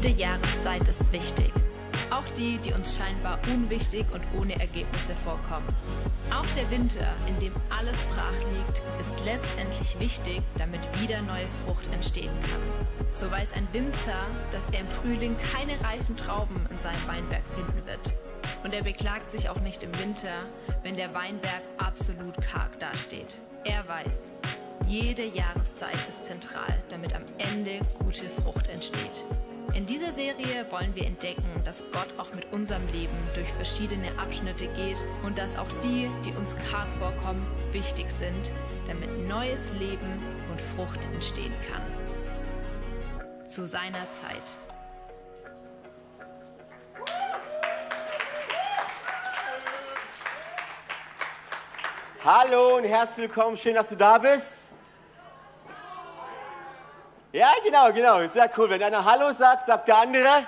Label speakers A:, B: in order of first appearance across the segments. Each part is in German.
A: Jede Jahreszeit ist wichtig. Auch die, die uns scheinbar unwichtig und ohne Ergebnisse vorkommen. Auch der Winter, in dem alles brach liegt, ist letztendlich wichtig, damit wieder neue Frucht entstehen kann. So weiß ein Winzer, dass er im Frühling keine reifen Trauben in seinem Weinberg finden wird. Und er beklagt sich auch nicht im Winter, wenn der Weinberg absolut karg dasteht. Er weiß, jede Jahreszeit ist zentral, damit am Ende gute Frucht entsteht. In dieser Serie wollen wir entdecken, dass Gott auch mit unserem Leben durch verschiedene Abschnitte geht und dass auch die, die uns karg vorkommen, wichtig sind, damit neues Leben und Frucht entstehen kann. Zu seiner Zeit.
B: Hallo und herzlich willkommen, schön, dass du da bist. Ja, genau, genau, sehr cool. Wenn einer Hallo sagt, sagt der andere.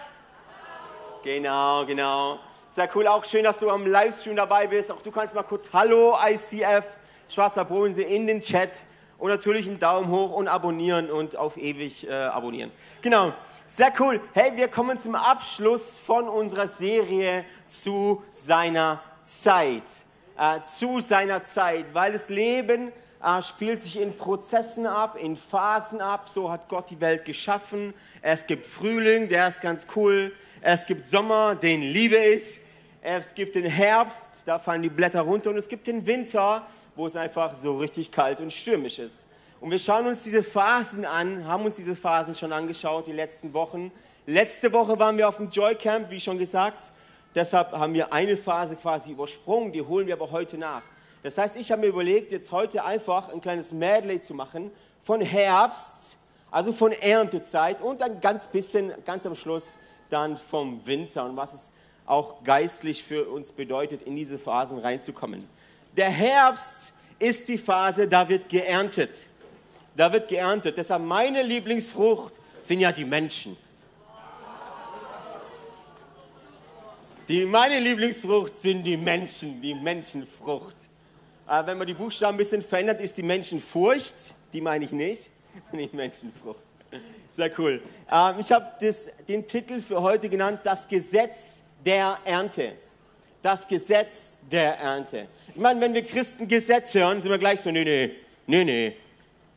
B: Genau, genau. Sehr cool, auch schön, dass du am Livestream dabei bist. Auch du kannst mal kurz Hallo ICF, Schwarzer Bodensee in den Chat und natürlich einen Daumen hoch und abonnieren und auf ewig äh, abonnieren. Genau, sehr cool. Hey, wir kommen zum Abschluss von unserer Serie zu seiner Zeit äh, zu seiner Zeit, weil das Leben spielt sich in Prozessen ab, in Phasen ab. So hat Gott die Welt geschaffen. Es gibt Frühling, der ist ganz cool. Es gibt Sommer, den liebe ich. Es gibt den Herbst, da fallen die Blätter runter. Und es gibt den Winter, wo es einfach so richtig kalt und stürmisch ist. Und wir schauen uns diese Phasen an, haben uns diese Phasen schon angeschaut, die letzten Wochen. Letzte Woche waren wir auf dem Joy Camp, wie schon gesagt. Deshalb haben wir eine Phase quasi übersprungen, die holen wir aber heute nach. Das heißt, ich habe mir überlegt, jetzt heute einfach ein kleines Medley zu machen von Herbst, also von Erntezeit und dann ganz bisschen, ganz am Schluss dann vom Winter und was es auch geistlich für uns bedeutet, in diese Phasen reinzukommen. Der Herbst ist die Phase, da wird geerntet. Da wird geerntet. Deshalb meine Lieblingsfrucht sind ja die Menschen. Die, meine Lieblingsfrucht sind die Menschen, die Menschenfrucht. Äh, wenn man die Buchstaben ein bisschen verändert, ist die Menschenfurcht, die meine ich nicht, die Menschenfrucht. Sehr cool. Ähm, ich habe den Titel für heute genannt, das Gesetz der Ernte. Das Gesetz der Ernte. Ich meine, wenn wir Christen Gesetz hören, sind wir gleich so, nee, nee, nee, nee,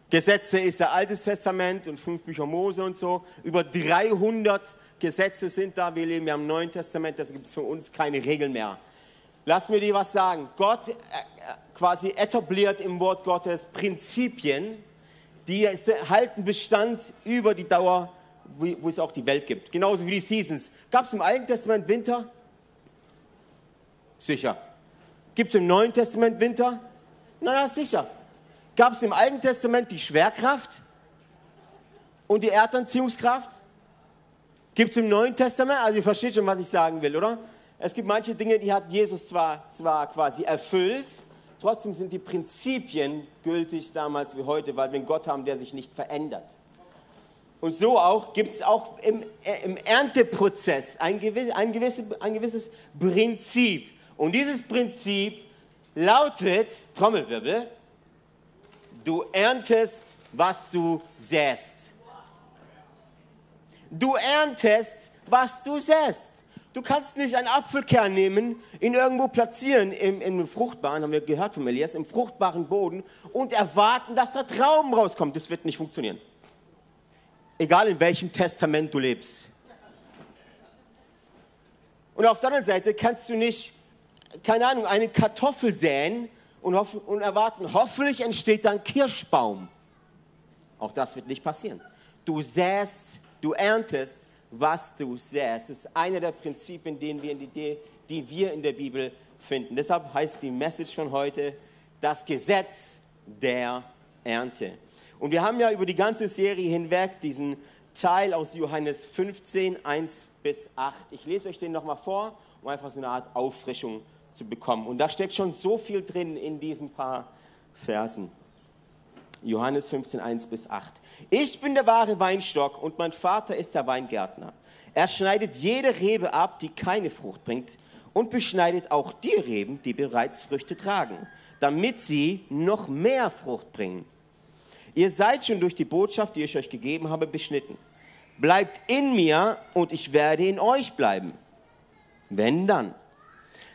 B: Gesetze ist ja Altes Testament und fünf Bücher Mose und so. Über 300 Gesetze sind da. Wir leben ja im Neuen Testament, da gibt es für uns keine Regeln mehr. Lass mir dir was sagen. Gott äh, quasi etabliert im Wort Gottes Prinzipien, die halten Bestand über die Dauer, wo es auch die Welt gibt. Genauso wie die Seasons. Gab es im Alten Testament Winter? Sicher. Gibt es im Neuen Testament Winter? Na, na, sicher. Gab es im Alten Testament die Schwerkraft und die Erdanziehungskraft? Gibt es im Neuen Testament? Also ihr versteht schon, was ich sagen will, oder? Es gibt manche Dinge, die hat Jesus zwar, zwar quasi erfüllt, trotzdem sind die Prinzipien gültig damals wie heute, weil wir einen Gott haben, der sich nicht verändert. Und so auch gibt es auch im, äh, im Ernteprozess ein, gewiss, ein, gewisse, ein gewisses Prinzip. Und dieses Prinzip lautet, Trommelwirbel, Du erntest, was du säst. Du erntest, was du säst. Du kannst nicht einen Apfelkern nehmen, ihn irgendwo platzieren im, im fruchtbaren, haben wir gehört von Elias, im fruchtbaren Boden und erwarten, dass da Trauben rauskommt. Das wird nicht funktionieren. Egal in welchem Testament du lebst. Und auf der anderen Seite kannst du nicht, keine Ahnung, eine Kartoffel säen und, hoffen, und erwarten, hoffentlich entsteht dann Kirschbaum. Auch das wird nicht passieren. Du säst, du erntest, was du säst. Das ist einer der Prinzipien, den wir die, die wir in der Bibel finden. Deshalb heißt die Message von heute das Gesetz der Ernte. Und wir haben ja über die ganze Serie hinweg diesen Teil aus Johannes 15, 1 bis 8. Ich lese euch den nochmal vor, um einfach so eine Art Auffrischung zu bekommen. Und da steckt schon so viel drin in diesen paar Versen. Johannes 15, 1 bis 8. Ich bin der wahre Weinstock und mein Vater ist der Weingärtner. Er schneidet jede Rebe ab, die keine Frucht bringt und beschneidet auch die Reben, die bereits Früchte tragen, damit sie noch mehr Frucht bringen. Ihr seid schon durch die Botschaft, die ich euch gegeben habe, beschnitten. Bleibt in mir und ich werde in euch bleiben. Wenn dann.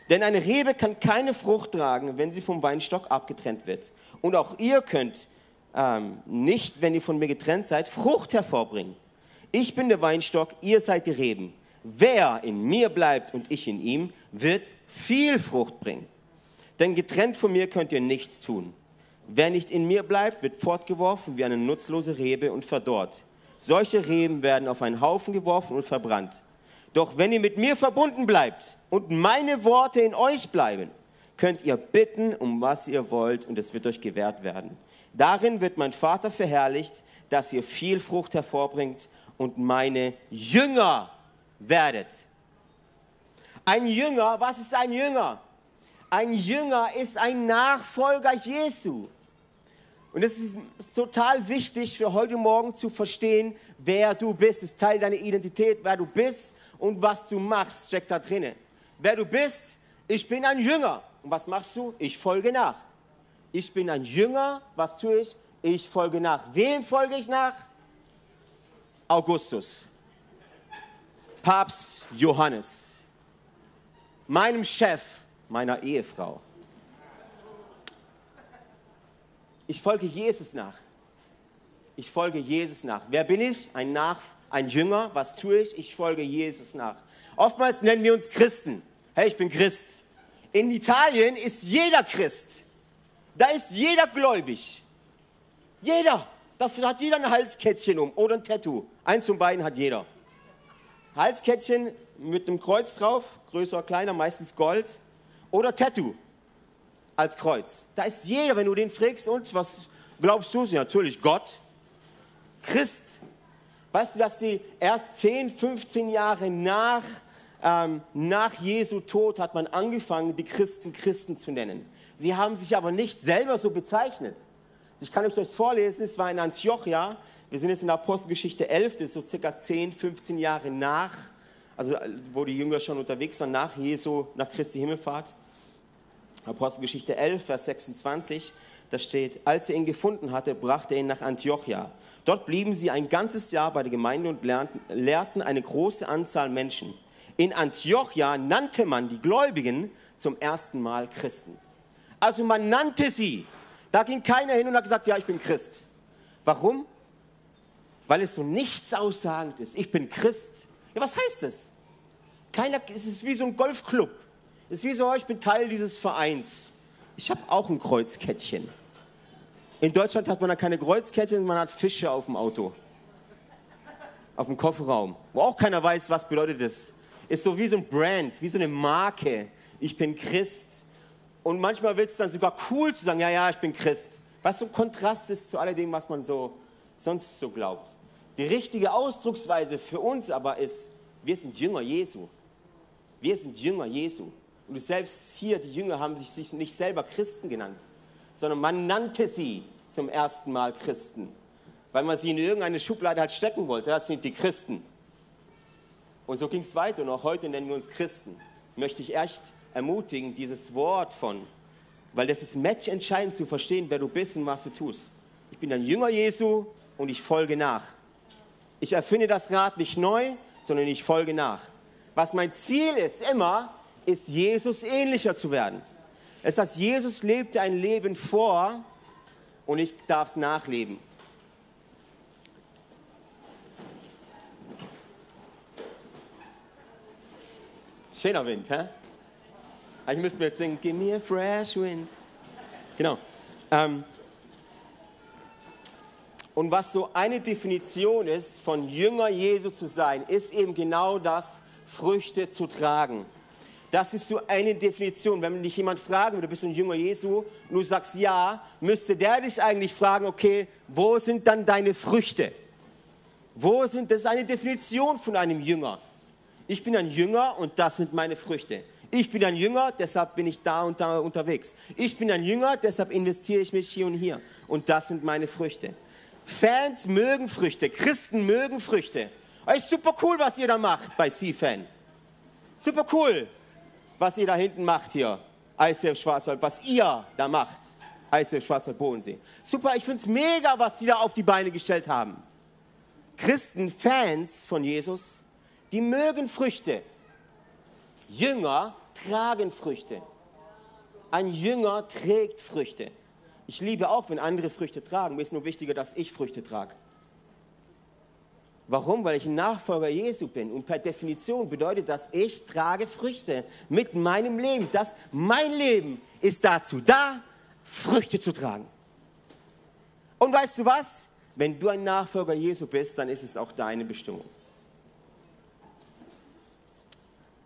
B: Denn eine Rebe kann keine Frucht tragen, wenn sie vom Weinstock abgetrennt wird. Und auch ihr könnt ähm, nicht, wenn ihr von mir getrennt seid, Frucht hervorbringen. Ich bin der Weinstock, ihr seid die Reben. Wer in mir bleibt und ich in ihm, wird viel Frucht bringen. Denn getrennt von mir könnt ihr nichts tun. Wer nicht in mir bleibt, wird fortgeworfen wie eine nutzlose Rebe und verdorrt. Solche Reben werden auf einen Haufen geworfen und verbrannt. Doch wenn ihr mit mir verbunden bleibt und meine Worte in euch bleiben, könnt ihr bitten, um was ihr wollt, und es wird euch gewährt werden. Darin wird mein Vater verherrlicht, dass ihr viel Frucht hervorbringt und meine Jünger werdet. Ein Jünger, was ist ein Jünger? Ein Jünger ist ein Nachfolger Jesu. Und es ist total wichtig für heute Morgen zu verstehen, wer du bist. Es ist Teil deiner Identität, wer du bist und was du machst, steckt da drinnen. Wer du bist, ich bin ein Jünger. Und was machst du? Ich folge nach. Ich bin ein Jünger, was tue ich? Ich folge nach. Wem folge ich nach? Augustus. Papst Johannes. Meinem Chef, meiner Ehefrau. Ich folge Jesus nach. Ich folge Jesus nach. Wer bin ich? Ein Nach, ein Jünger. Was tue ich? Ich folge Jesus nach. Oftmals nennen wir uns Christen. Hey, ich bin Christ. In Italien ist jeder Christ. Da ist jeder gläubig. Jeder. Dafür hat jeder ein Halskettchen um oder ein Tattoo. Eins von beiden hat jeder. Halskettchen mit einem Kreuz drauf, größer, kleiner, meistens Gold. Oder Tattoo als Kreuz. Da ist jeder, wenn du den fragst, und was glaubst du? Natürlich Gott. Christ. Weißt du, dass die erst 10, 15 Jahre nach, ähm, nach Jesu Tod hat man angefangen, die Christen Christen zu nennen. Sie haben sich aber nicht selber so bezeichnet. Ich kann euch das vorlesen, es war in Antiochia, wir sind jetzt in der Apostelgeschichte 11, das ist so circa 10, 15 Jahre nach, also wo die Jünger schon unterwegs waren, nach Jesu, nach Christi Himmelfahrt. Apostelgeschichte 11, Vers 26, da steht, als er ihn gefunden hatte, brachte er ihn nach Antiochia. Dort blieben sie ein ganzes Jahr bei der Gemeinde und lehrten eine große Anzahl Menschen. In Antiochia nannte man die Gläubigen zum ersten Mal Christen. Also man nannte sie. Da ging keiner hin und hat gesagt, ja, ich bin Christ. Warum? Weil es so nichts aussagend ist. Ich bin Christ. Ja, was heißt das? Keiner, es ist wie so ein Golfclub. Es ist wie so, ich bin Teil dieses Vereins. Ich habe auch ein Kreuzkettchen. In Deutschland hat man da keine Kreuzkettchen, man hat Fische auf dem Auto. Auf dem Kofferraum. Wo auch keiner weiß, was bedeutet das. Ist so wie so ein Brand, wie so eine Marke. Ich bin Christ. Und manchmal wird es dann sogar cool zu sagen, ja, ja, ich bin Christ. Was so ein Kontrast ist zu alledem, was man so sonst so glaubt. Die richtige Ausdrucksweise für uns aber ist, wir sind Jünger Jesu. Wir sind Jünger Jesu. Und selbst hier, die Jünger haben sich nicht selber Christen genannt, sondern man nannte sie zum ersten Mal Christen, weil man sie in irgendeine Schublade halt stecken wollte. Das sind die Christen. Und so ging es weiter und auch heute nennen wir uns Christen. Möchte ich echt ermutigen, dieses Wort von, weil das ist matchentscheidend zu verstehen, wer du bist und was du tust. Ich bin ein Jünger Jesu und ich folge nach. Ich erfinde das Rad nicht neu, sondern ich folge nach. Was mein Ziel ist immer, ist Jesus ähnlicher zu werden. Es heißt, Jesus lebte ein Leben vor und ich darf es nachleben. Schöner Wind, hä? Ich müsste mir jetzt singen, give me a fresh wind. Genau. Ähm, und was so eine Definition ist, von Jünger Jesu zu sein, ist eben genau das, Früchte zu tragen. Das ist so eine Definition. Wenn dich jemand fragen würde, du bist ein Jünger Jesu, und du sagst ja, müsste der dich eigentlich fragen, okay, wo sind dann deine Früchte? Wo sind, das ist eine Definition von einem Jünger. Ich bin ein Jünger und das sind meine Früchte. Ich bin ein Jünger, deshalb bin ich da und da unterwegs. Ich bin ein Jünger, deshalb investiere ich mich hier und hier. Und das sind meine Früchte. Fans mögen Früchte, Christen mögen Früchte. Es ist super cool, was ihr da macht bei C-Fan. Super cool was ihr da hinten macht hier, ICF Schwarzwald, was ihr da macht, ICF Schwarzwald Bodensee. Super, ich finde es mega, was die da auf die Beine gestellt haben. Christen, Fans von Jesus, die mögen Früchte. Jünger tragen Früchte. Ein Jünger trägt Früchte. Ich liebe auch, wenn andere Früchte tragen. Mir ist nur wichtiger, dass ich Früchte trage. Warum? Weil ich ein Nachfolger Jesu bin. Und per Definition bedeutet das, ich trage Früchte mit meinem Leben. Das, mein Leben ist dazu da, Früchte zu tragen. Und weißt du was? Wenn du ein Nachfolger Jesu bist, dann ist es auch deine Bestimmung.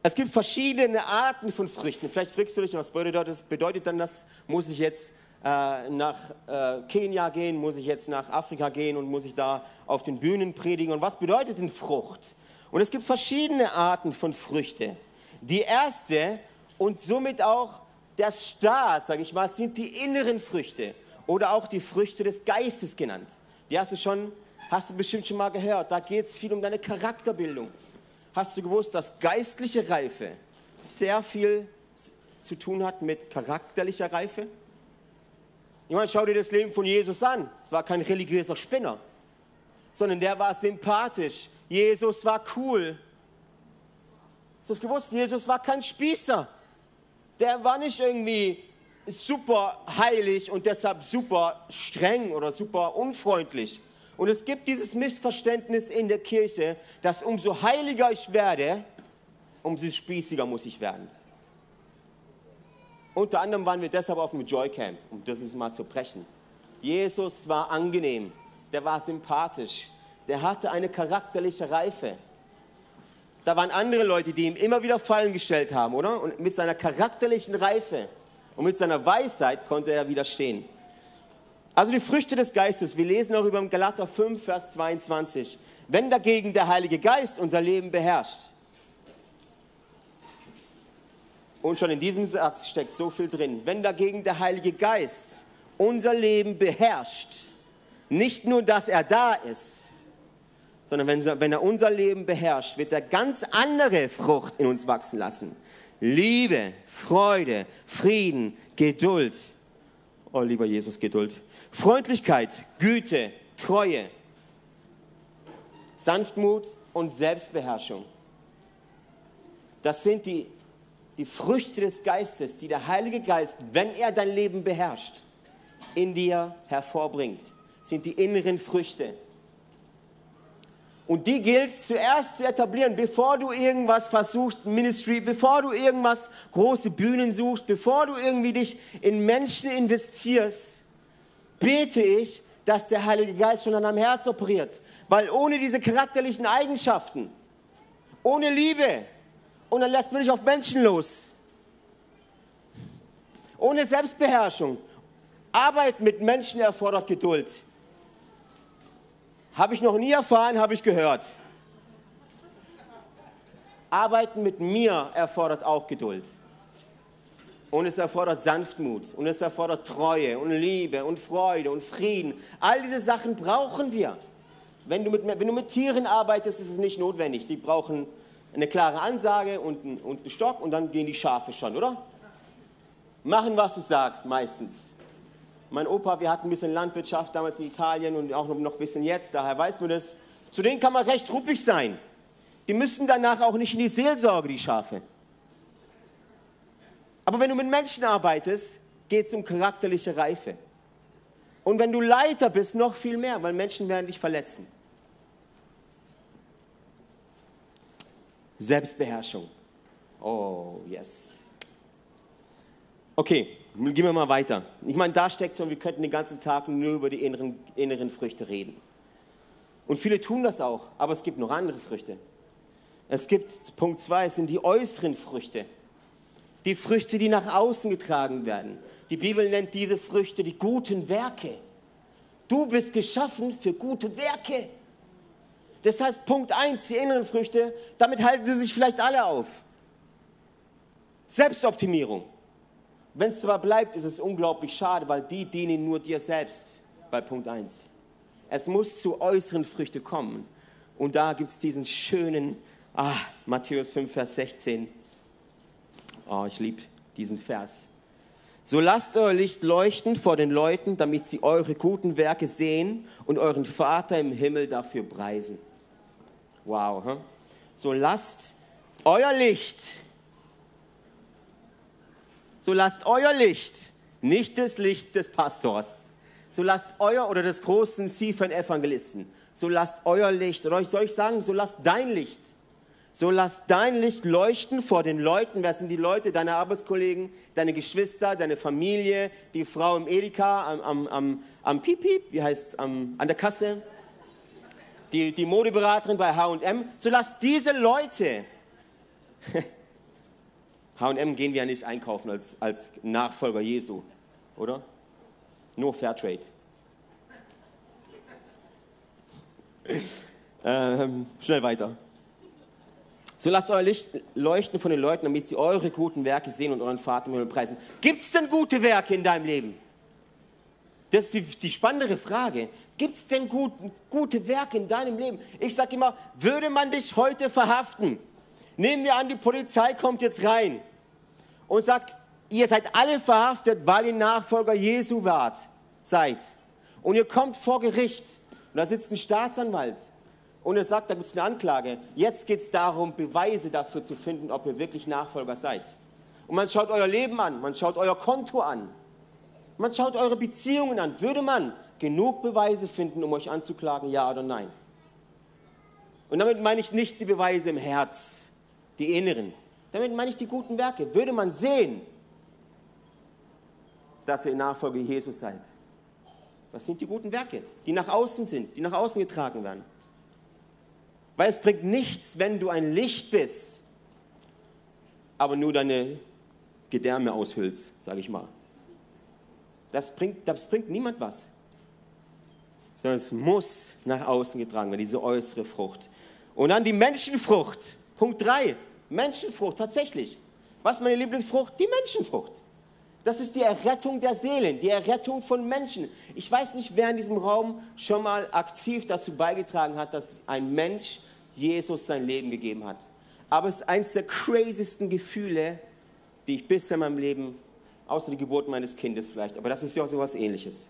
B: Es gibt verschiedene Arten von Früchten. Vielleicht fragst du dich, was bedeutet das? Bedeutet dann das, muss ich jetzt äh, nach äh, Kenia gehen, muss ich jetzt nach Afrika gehen und muss ich da auf den Bühnen predigen? Und was bedeutet denn Frucht? Und es gibt verschiedene Arten von Früchte. Die erste und somit auch der Staat, sage ich mal, sind die inneren Früchte oder auch die Früchte des Geistes genannt. Die hast du schon, hast du bestimmt schon mal gehört. Da geht es viel um deine Charakterbildung. Hast du gewusst, dass geistliche Reife sehr viel zu tun hat mit charakterlicher Reife? Ich meine, schau dir das Leben von Jesus an. Es war kein religiöser Spinner, sondern der war sympathisch. Jesus war cool. Hast du das gewusst? Jesus war kein Spießer. Der war nicht irgendwie super heilig und deshalb super streng oder super unfreundlich. Und es gibt dieses Missverständnis in der Kirche, dass umso heiliger ich werde, umso spießiger muss ich werden. Unter anderem waren wir deshalb auf dem Joy Camp, um das mal zu brechen. Jesus war angenehm, der war sympathisch, der hatte eine charakterliche Reife. Da waren andere Leute, die ihm immer wieder Fallen gestellt haben, oder? Und mit seiner charakterlichen Reife und mit seiner Weisheit konnte er widerstehen. Also die Früchte des Geistes. Wir lesen auch über Galater 5, Vers 22. Wenn dagegen der Heilige Geist unser Leben beherrscht. Und schon in diesem Satz steckt so viel drin. Wenn dagegen der Heilige Geist unser Leben beherrscht, nicht nur, dass er da ist, sondern wenn er unser Leben beherrscht, wird er ganz andere Frucht in uns wachsen lassen. Liebe, Freude, Frieden, Geduld. Oh, lieber Jesus, Geduld. Freundlichkeit, Güte, Treue, Sanftmut und Selbstbeherrschung. Das sind die, die Früchte des Geistes, die der Heilige Geist, wenn er dein Leben beherrscht, in dir hervorbringt. Das sind die inneren Früchte. Und die gilt zuerst zu etablieren, bevor du irgendwas versuchst, Ministry, bevor du irgendwas, große Bühnen suchst, bevor du irgendwie dich in Menschen investierst bete ich, dass der Heilige Geist schon an deinem Herz operiert. Weil ohne diese charakterlichen Eigenschaften, ohne Liebe, und dann lässt man dich auf Menschen los, ohne Selbstbeherrschung, Arbeit mit Menschen erfordert Geduld. Habe ich noch nie erfahren, habe ich gehört. Arbeiten mit mir erfordert auch Geduld. Und es erfordert Sanftmut und es erfordert Treue und Liebe und Freude und Frieden. All diese Sachen brauchen wir. Wenn du mit, wenn du mit Tieren arbeitest, ist es nicht notwendig. Die brauchen eine klare Ansage und und einen Stock und dann gehen die Schafe schon, oder? Machen, was du sagst, meistens. Mein Opa, wir hatten ein bisschen Landwirtschaft damals in Italien und auch noch ein bisschen jetzt, daher weiß man das. Zu denen kann man recht ruppig sein. Die müssen danach auch nicht in die Seelsorge, die Schafe. Aber wenn du mit Menschen arbeitest, geht es um charakterliche Reife. Und wenn du Leiter bist, noch viel mehr, weil Menschen werden dich verletzen. Selbstbeherrschung. Oh, yes. Okay, gehen wir mal weiter. Ich meine, da steckt so, wir könnten den ganzen Tag nur über die inneren, inneren Früchte reden. Und viele tun das auch, aber es gibt noch andere Früchte. Es gibt, Punkt 2, es sind die äußeren Früchte die Früchte, die nach außen getragen werden. Die Bibel nennt diese Früchte die guten Werke. Du bist geschaffen für gute Werke. Das heißt, Punkt 1, die inneren Früchte, damit halten sie sich vielleicht alle auf. Selbstoptimierung. Wenn es aber bleibt, ist es unglaublich schade, weil die dienen nur dir selbst bei Punkt 1. Es muss zu äußeren Früchten kommen. Und da gibt es diesen schönen, ah, Matthäus 5, Vers 16. Oh, ich liebe diesen Vers. So lasst euer Licht leuchten vor den Leuten, damit sie eure guten Werke sehen und euren Vater im Himmel dafür preisen. Wow. Huh? So lasst euer Licht, so lasst euer Licht, nicht das Licht des Pastors, so lasst euer oder des großen Siefern Evangelisten, so lasst euer Licht, oder soll ich sagen, so lasst dein Licht so lass dein Licht leuchten vor den Leuten. Wer sind die Leute? Deine Arbeitskollegen, deine Geschwister, deine Familie, die Frau im Edeka, am, am, am, am Piep, Piep, wie heißt es, an der Kasse, die, die Modeberaterin bei H&M. So lass diese Leute, H&M gehen wir ja nicht einkaufen als, als Nachfolger Jesu, oder? Nur Fairtrade. ähm, schnell weiter. So lasst euer Licht leuchten von den Leuten, damit sie eure guten Werke sehen und euren Vater im Himmel preisen. Gibt es denn gute Werke in deinem Leben? Das ist die, die spannendere Frage. Gibt es denn gut, gute Werke in deinem Leben? Ich sage immer, würde man dich heute verhaften? Nehmen wir an, die Polizei kommt jetzt rein und sagt, ihr seid alle verhaftet, weil ihr Nachfolger Jesu wart, seid. Und ihr kommt vor Gericht und da sitzt ein Staatsanwalt und er sagt, da gibt es eine Anklage. Jetzt geht es darum, Beweise dafür zu finden, ob ihr wirklich Nachfolger seid. Und man schaut euer Leben an, man schaut euer Konto an, man schaut eure Beziehungen an. Würde man genug Beweise finden, um euch anzuklagen, ja oder nein? Und damit meine ich nicht die Beweise im Herz, die inneren. Damit meine ich die guten Werke. Würde man sehen, dass ihr Nachfolger Jesus seid? Was sind die guten Werke, die nach außen sind, die nach außen getragen werden? Weil es bringt nichts, wenn du ein Licht bist, aber nur deine Gedärme aushüllst, sage ich mal. Das bringt, das bringt niemand was. Sondern es muss nach außen getragen werden, diese äußere Frucht. Und dann die Menschenfrucht. Punkt 3. Menschenfrucht, tatsächlich. Was ist meine Lieblingsfrucht? Die Menschenfrucht. Das ist die Errettung der Seelen, die Errettung von Menschen. Ich weiß nicht, wer in diesem Raum schon mal aktiv dazu beigetragen hat, dass ein Mensch Jesus sein Leben gegeben hat. Aber es ist eines der craziesten Gefühle, die ich bisher in meinem Leben, außer die Geburt meines Kindes vielleicht, aber das ist ja so etwas ähnliches.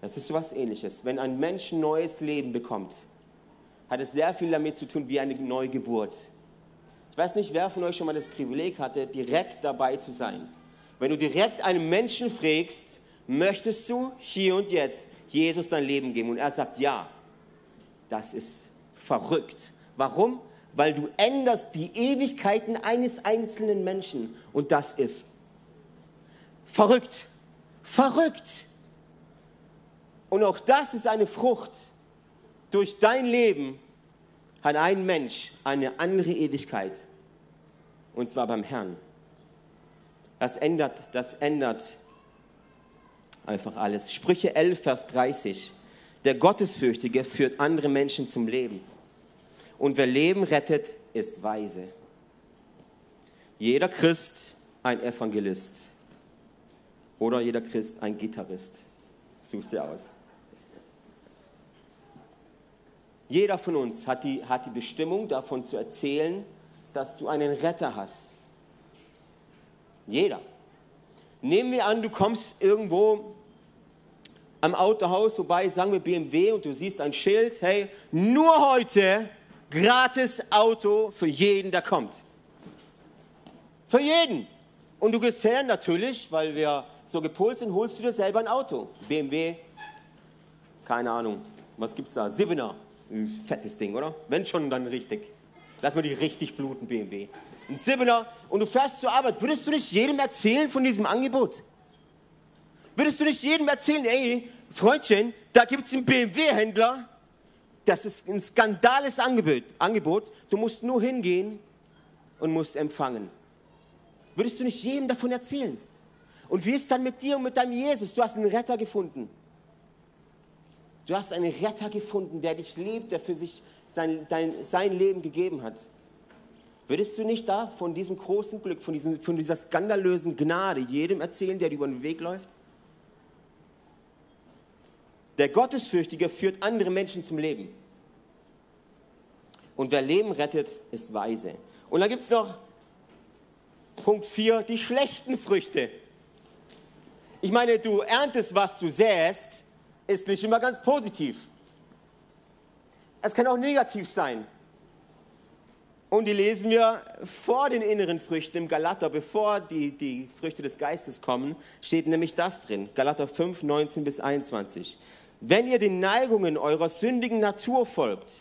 B: Das ist so etwas ähnliches. Wenn ein Mensch ein neues Leben bekommt, hat es sehr viel damit zu tun wie eine Neugeburt. Ich weiß nicht, wer von euch schon mal das Privileg hatte, direkt dabei zu sein. Wenn du direkt einen Menschen fragst, möchtest du hier und jetzt Jesus dein Leben geben? Und er sagt ja. Das ist verrückt. Warum? Weil du änderst die Ewigkeiten eines einzelnen Menschen. Und das ist verrückt. Verrückt. Und auch das ist eine Frucht. Durch dein Leben hat ein Mensch eine andere Ewigkeit. Und zwar beim Herrn. Das ändert, das ändert einfach alles. Sprüche 11, Vers 30. Der Gottesfürchtige führt andere Menschen zum Leben. Und wer Leben rettet, ist weise. Jeder Christ ein Evangelist. Oder jeder Christ ein Gitarrist. Suchst dir aus. Jeder von uns hat die, hat die Bestimmung, davon zu erzählen, dass du einen Retter hast. Jeder. Nehmen wir an, du kommst irgendwo am Autohaus vorbei, sagen wir BMW, und du siehst ein Schild, hey, nur heute gratis Auto für jeden, der kommt. Für jeden. Und du gehst her, natürlich, weil wir so gepolt sind, holst du dir selber ein Auto. BMW, keine Ahnung, was gibt's da? Siebener, fettes Ding, oder? Wenn schon, dann richtig. Lass mal die richtig bluten BMW. Ein Siebener und du fährst zur Arbeit. Würdest du nicht jedem erzählen von diesem Angebot? Würdest du nicht jedem erzählen, ey, Freundchen, da gibt es einen BMW-Händler, das ist ein skandales Angebot, Angebot. Du musst nur hingehen und musst empfangen. Würdest du nicht jedem davon erzählen? Und wie ist dann mit dir und mit deinem Jesus? Du hast einen Retter gefunden. Du hast einen Retter gefunden, der dich liebt, der für sich sein, dein, sein Leben gegeben hat. Würdest du nicht da von diesem großen Glück, von, diesem, von dieser skandalösen Gnade jedem erzählen, der dir über den Weg läuft? Der Gottesfürchtige führt andere Menschen zum Leben. Und wer Leben rettet, ist weise. Und dann gibt es noch Punkt 4, die schlechten Früchte. Ich meine, du erntest, was du säst, ist nicht immer ganz positiv. Es kann auch negativ sein. Und die lesen wir vor den inneren Früchten im Galater, bevor die, die Früchte des Geistes kommen, steht nämlich das drin. Galater 5, 19 bis 21. Wenn ihr den Neigungen eurer sündigen Natur folgt,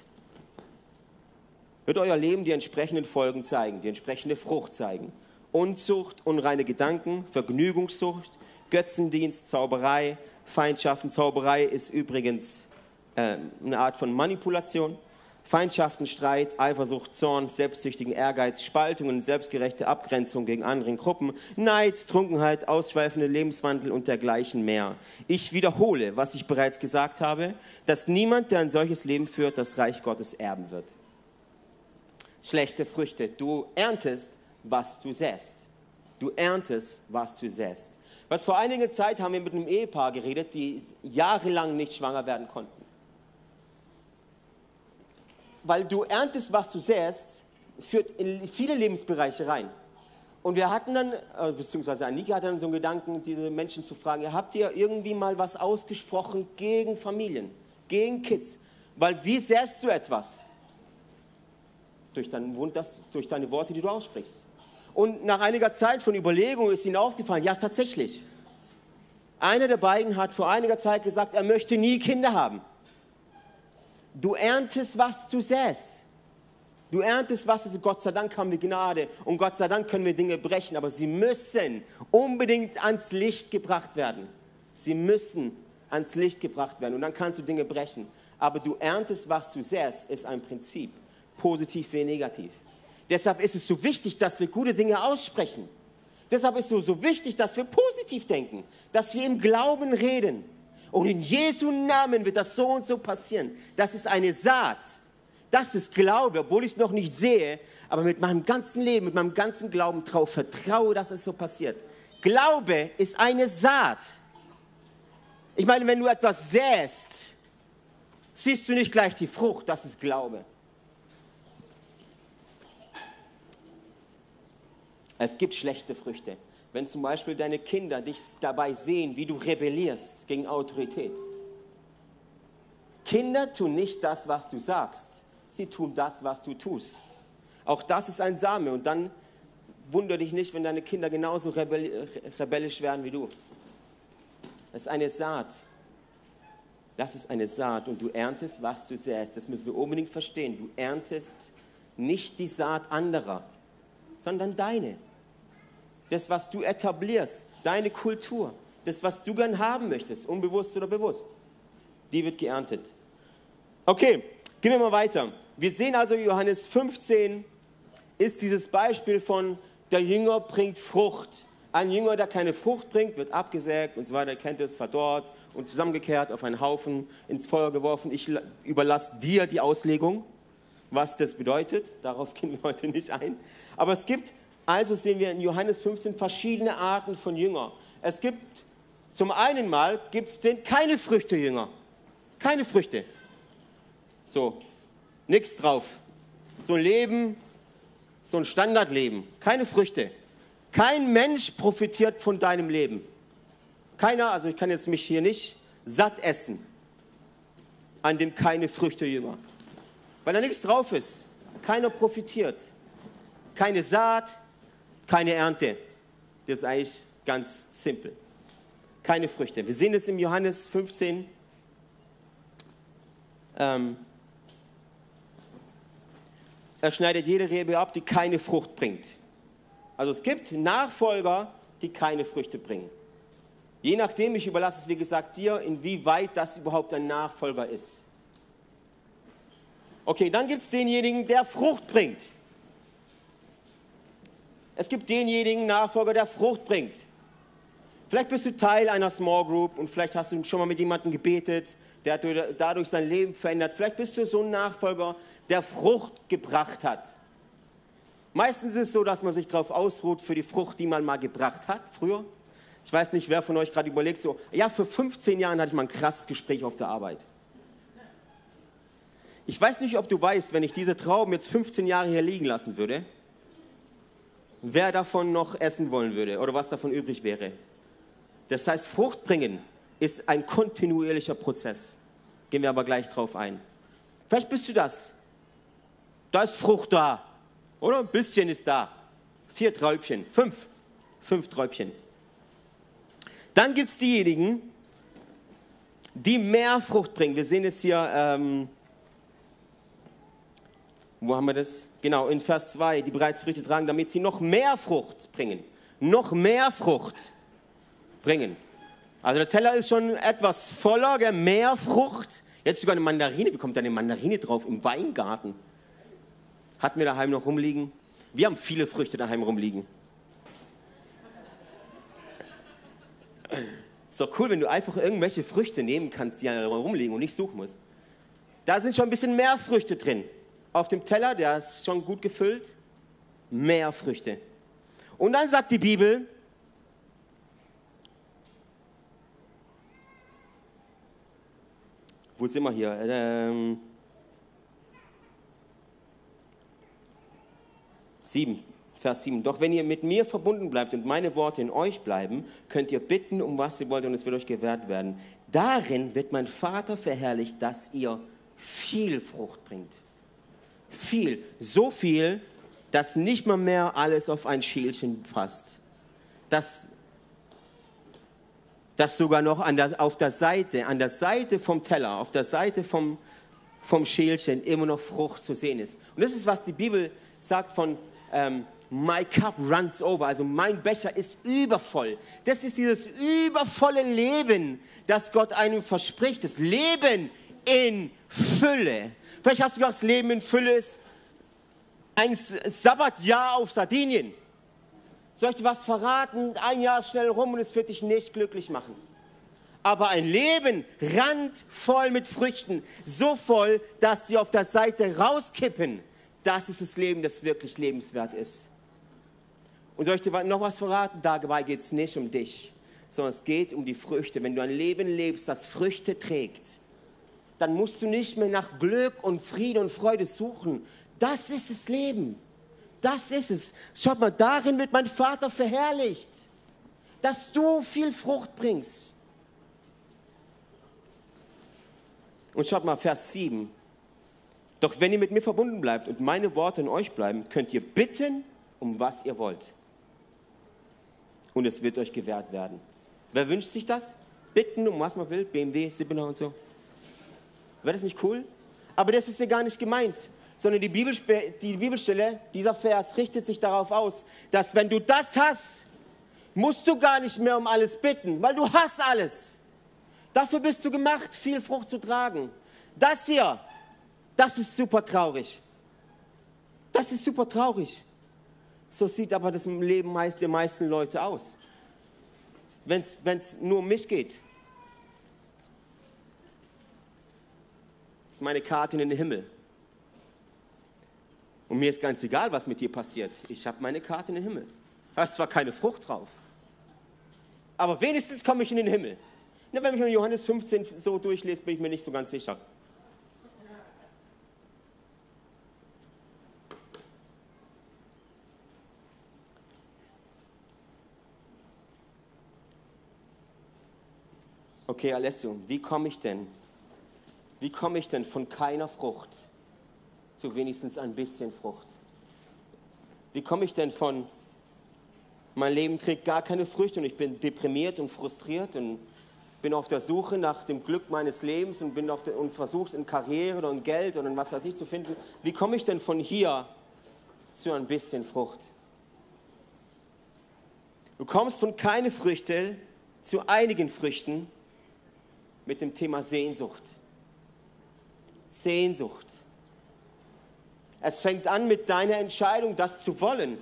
B: wird euer Leben die entsprechenden Folgen zeigen, die entsprechende Frucht zeigen. Unzucht, unreine Gedanken, Vergnügungssucht, Götzendienst, Zauberei, Feindschaften. Zauberei ist übrigens äh, eine Art von Manipulation. Feindschaften, Streit, Eifersucht, Zorn, selbstsüchtigen Ehrgeiz, Spaltungen, selbstgerechte Abgrenzung gegen anderen Gruppen, Neid, Trunkenheit, ausschweifende Lebenswandel und dergleichen mehr. Ich wiederhole, was ich bereits gesagt habe, dass niemand, der ein solches Leben führt, das Reich Gottes erben wird. Schlechte Früchte. Du erntest, was du säst. Du erntest, was du säst. Was vor einiger Zeit haben wir mit einem Ehepaar geredet, die jahrelang nicht schwanger werden konnten weil du erntest, was du säst, führt in viele Lebensbereiche rein. Und wir hatten dann, äh, beziehungsweise Annika hatte dann so einen Gedanken, diese Menschen zu fragen, habt ihr irgendwie mal was ausgesprochen gegen Familien, gegen Kids? Weil wie säst du etwas? Durch, dein Wund, das, durch deine Worte, die du aussprichst. Und nach einiger Zeit von Überlegung ist ihnen aufgefallen, ja tatsächlich. Einer der beiden hat vor einiger Zeit gesagt, er möchte nie Kinder haben. Du erntest, was du säst. Du erntest, was du, Gott sei Dank haben wir Gnade und Gott sei Dank können wir Dinge brechen, aber sie müssen unbedingt ans Licht gebracht werden. Sie müssen ans Licht gebracht werden und dann kannst du Dinge brechen. Aber du erntest, was du säst, ist ein Prinzip, positiv wie negativ. Deshalb ist es so wichtig, dass wir gute Dinge aussprechen. Deshalb ist es so wichtig, dass wir positiv denken, dass wir im Glauben reden. Und in Jesu Namen wird das so und so passieren. Das ist eine Saat. Das ist Glaube, obwohl ich es noch nicht sehe, aber mit meinem ganzen Leben, mit meinem ganzen Glauben drauf vertraue, dass es so passiert. Glaube ist eine Saat. Ich meine, wenn du etwas säst, siehst du nicht gleich die Frucht, das ist Glaube. Es gibt schlechte Früchte wenn zum Beispiel deine Kinder dich dabei sehen, wie du rebellierst gegen Autorität. Kinder tun nicht das, was du sagst, sie tun das, was du tust. Auch das ist ein Same und dann wundere dich nicht, wenn deine Kinder genauso rebellisch werden wie du. Das ist eine Saat. Das ist eine Saat und du erntest, was du säst. Das müssen wir unbedingt verstehen. Du erntest nicht die Saat anderer, sondern deine das, was du etablierst, deine Kultur, das, was du gern haben möchtest, unbewusst oder bewusst, die wird geerntet. Okay, gehen wir mal weiter. Wir sehen also, Johannes 15 ist dieses Beispiel von, der Jünger bringt Frucht. Ein Jünger, der keine Frucht bringt, wird abgesägt und so weiter, kennt es, verdorrt und zusammengekehrt auf einen Haufen ins Feuer geworfen. Ich überlasse dir die Auslegung, was das bedeutet. Darauf gehen wir heute nicht ein. Aber es gibt also sehen wir in Johannes 15 verschiedene Arten von Jünger. Es gibt zum einen mal gibt es den keine Früchte Jünger. Keine Früchte. So, nichts drauf. So ein Leben, so ein Standardleben. Keine Früchte. Kein Mensch profitiert von deinem Leben. Keiner, also ich kann jetzt mich hier nicht satt essen, an dem keine Früchte Jünger. Weil da nichts drauf ist. Keiner profitiert. Keine Saat, keine Ernte. Das ist eigentlich ganz simpel. Keine Früchte. Wir sehen es im Johannes 15. Ähm, er schneidet jede Rebe ab, die keine Frucht bringt. Also es gibt Nachfolger, die keine Früchte bringen. Je nachdem, ich überlasse es wie gesagt dir, inwieweit das überhaupt ein Nachfolger ist. Okay, dann gibt es denjenigen, der Frucht bringt. Es gibt denjenigen Nachfolger, der Frucht bringt. Vielleicht bist du Teil einer Small Group und vielleicht hast du schon mal mit jemandem gebetet, der hat dadurch sein Leben verändert. Vielleicht bist du so ein Nachfolger, der Frucht gebracht hat. Meistens ist es so, dass man sich darauf ausruht für die Frucht, die man mal gebracht hat früher. Ich weiß nicht, wer von euch gerade überlegt, so, ja, für 15 Jahren hatte ich mal ein krasses Gespräch auf der Arbeit. Ich weiß nicht, ob du weißt, wenn ich diese Trauben jetzt 15 Jahre hier liegen lassen würde, wer davon noch essen wollen würde oder was davon übrig wäre. Das heißt, Frucht bringen ist ein kontinuierlicher Prozess. Gehen wir aber gleich drauf ein. Vielleicht bist du das. Da ist Frucht da. Oder ein bisschen ist da. Vier Träubchen, fünf. Fünf Träubchen. Dann gibt es diejenigen, die mehr Frucht bringen. Wir sehen es hier, ähm, wo haben wir das? Genau, in Vers 2, die bereits Früchte tragen, damit sie noch mehr Frucht bringen. Noch mehr Frucht bringen. Also der Teller ist schon etwas voller, gell? mehr Frucht. Jetzt sogar eine Mandarine, bekommt eine Mandarine drauf im Weingarten. Hatten wir daheim noch rumliegen? Wir haben viele Früchte daheim rumliegen. Ist doch cool, wenn du einfach irgendwelche Früchte nehmen kannst, die rumliegen und nicht suchen musst. Da sind schon ein bisschen mehr Früchte drin. Auf dem Teller, der ist schon gut gefüllt. Mehr Früchte. Und dann sagt die Bibel, wo sind wir hier? Ähm, sieben. Vers 7. Doch wenn ihr mit mir verbunden bleibt und meine Worte in euch bleiben, könnt ihr bitten, um was ihr wollt, und es wird euch gewährt werden. Darin wird mein Vater verherrlicht, dass ihr viel Frucht bringt. Viel. So viel, dass nicht mal mehr alles auf ein Schälchen passt. Dass, dass sogar noch an der, auf der Seite, an der Seite vom Teller, auf der Seite vom, vom Schälchen immer noch Frucht zu sehen ist. Und das ist, was die Bibel sagt von ähm, My cup runs over, also mein Becher ist übervoll. Das ist dieses übervolle Leben, das Gott einem verspricht. Das Leben in Fülle. Vielleicht hast du das Leben in Fülle ist ein Sabbatjahr auf Sardinien. Soll ich dir was verraten? Ein Jahr schnell rum und es wird dich nicht glücklich machen. Aber ein Leben randvoll mit Früchten, so voll, dass sie auf der Seite rauskippen. Das ist das Leben, das wirklich lebenswert ist. Und soll ich dir noch was verraten? Dabei geht es nicht um dich, sondern es geht um die Früchte. Wenn du ein Leben lebst, das Früchte trägt, dann musst du nicht mehr nach Glück und Friede und Freude suchen. Das ist das Leben. Das ist es. Schaut mal, darin wird mein Vater verherrlicht, dass du viel Frucht bringst. Und schaut mal, Vers 7. Doch wenn ihr mit mir verbunden bleibt und meine Worte in euch bleiben, könnt ihr bitten, um was ihr wollt und es wird euch gewährt werden. Wer wünscht sich das? Bitten um was man will, BMW, Sibbener und so. Wäre das nicht cool? Aber das ist ja gar nicht gemeint, sondern die, Bibelspe die Bibelstelle, dieser Vers richtet sich darauf aus, dass wenn du das hast, musst du gar nicht mehr um alles bitten, weil du hast alles. Dafür bist du gemacht, viel Frucht zu tragen. Das hier, das ist super traurig. Das ist super traurig. So sieht aber das Leben meist der meisten Leute aus. Wenn es nur um mich geht. Das ist meine Karte in den Himmel. Und mir ist ganz egal, was mit dir passiert. Ich habe meine Karte in den Himmel. Da ist zwar keine Frucht drauf, aber wenigstens komme ich in den Himmel. Na, wenn ich in Johannes 15 so durchlese, bin ich mir nicht so ganz sicher. okay Alessio, wie komme ich denn, wie komme ich denn von keiner Frucht zu wenigstens ein bisschen Frucht? Wie komme ich denn von, mein Leben trägt gar keine Früchte und ich bin deprimiert und frustriert und bin auf der Suche nach dem Glück meines Lebens und, bin auf der, und versuche es in Karriere oder in Geld oder in was weiß ich zu finden. Wie komme ich denn von hier zu ein bisschen Frucht? Du kommst von keine Früchte zu einigen Früchten mit dem Thema Sehnsucht. Sehnsucht. Es fängt an mit deiner Entscheidung, das zu wollen.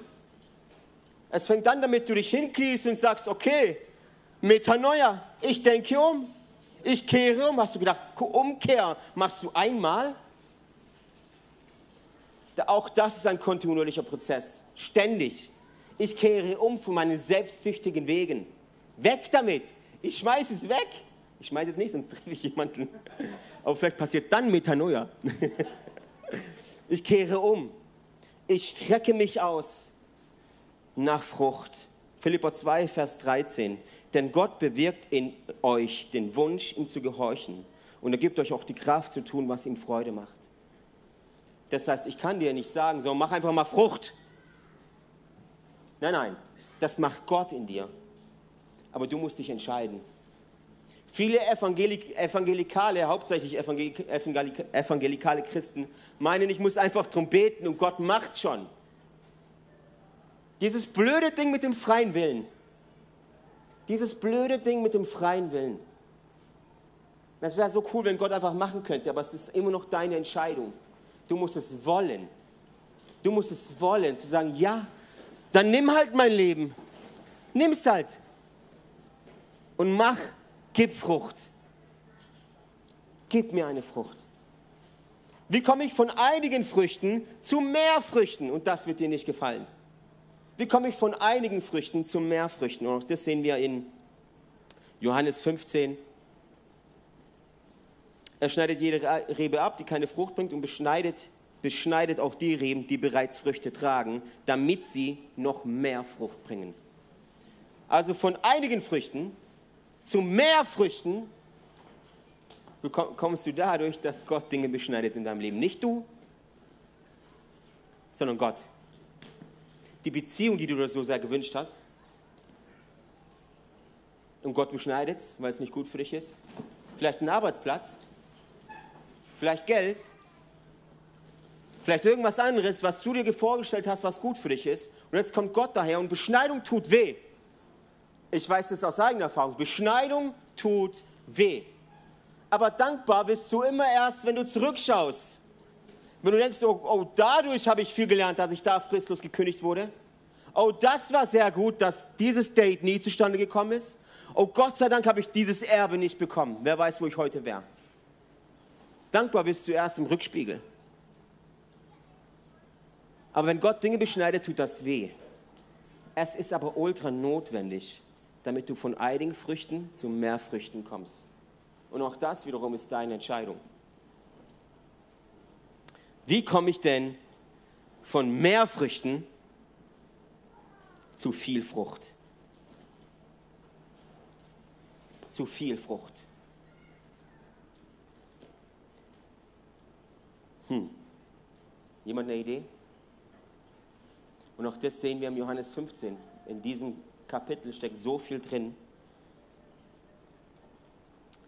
B: Es fängt an, damit du dich hinkriegst und sagst, okay, Metanoia, ich denke um, ich kehre um. Hast du gedacht, Umkehr machst du einmal? Auch das ist ein kontinuierlicher Prozess, ständig. Ich kehre um von meinen selbstsüchtigen Wegen. Weg damit. Ich schmeiße es weg. Ich schmeiße jetzt nicht, sonst treffe ich jemanden. Aber vielleicht passiert dann Metanoia. Ich kehre um. Ich strecke mich aus. nach Frucht. Philippa 2, Vers 13. Denn Gott bewirkt in euch den Wunsch, ihm zu gehorchen. Und er gibt euch auch die Kraft zu tun, was ihm Freude macht. Das heißt, ich kann dir nicht sagen, so mach einfach mal Frucht. Nein, nein, das macht Gott in dir. Aber du musst dich entscheiden. Viele Evangelik Evangelikale, hauptsächlich Evangelik evangelikale Christen, meinen, ich muss einfach drum beten und Gott macht schon. Dieses blöde Ding mit dem freien Willen. Dieses blöde Ding mit dem freien Willen. Das wäre so cool, wenn Gott einfach machen könnte, aber es ist immer noch deine Entscheidung. Du musst es wollen. Du musst es wollen, zu sagen, ja, dann nimm halt mein Leben. Nimm es halt. Und mach, gib Frucht. Gib mir eine Frucht. Wie komme ich von einigen Früchten zu mehr Früchten? Und das wird dir nicht gefallen. Wie komme ich von einigen Früchten zu mehr Früchten? Und das sehen wir in Johannes 15. Er schneidet jede Rebe ab, die keine Frucht bringt, und beschneidet, beschneidet auch die Reben, die bereits Früchte tragen, damit sie noch mehr Frucht bringen. Also von einigen Früchten zu mehr Früchten kommst du dadurch, dass Gott Dinge beschneidet in deinem Leben. Nicht du, sondern Gott die Beziehung, die du dir so sehr gewünscht hast. Und Gott beschneidet es, weil es nicht gut für dich ist. Vielleicht ein Arbeitsplatz, vielleicht Geld, vielleicht irgendwas anderes, was du dir vorgestellt hast, was gut für dich ist. Und jetzt kommt Gott daher und Beschneidung tut weh. Ich weiß das aus eigener Erfahrung. Beschneidung tut weh. Aber dankbar bist du immer erst, wenn du zurückschaust. Wenn du denkst, oh, oh dadurch habe ich viel gelernt, dass ich da fristlos gekündigt wurde. Oh, das war sehr gut, dass dieses Date nie zustande gekommen ist. Oh, Gott sei Dank habe ich dieses Erbe nicht bekommen. Wer weiß, wo ich heute wäre. Dankbar bist du erst im Rückspiegel. Aber wenn Gott Dinge beschneidet, tut das weh. Es ist aber ultra notwendig, damit du von einigen Früchten zu mehr Früchten kommst. Und auch das wiederum ist deine Entscheidung. Wie komme ich denn von mehr Früchten zu viel Frucht? Zu viel Frucht. Hm. Jemand eine Idee? Und auch das sehen wir im Johannes 15. In diesem Kapitel steckt so viel drin.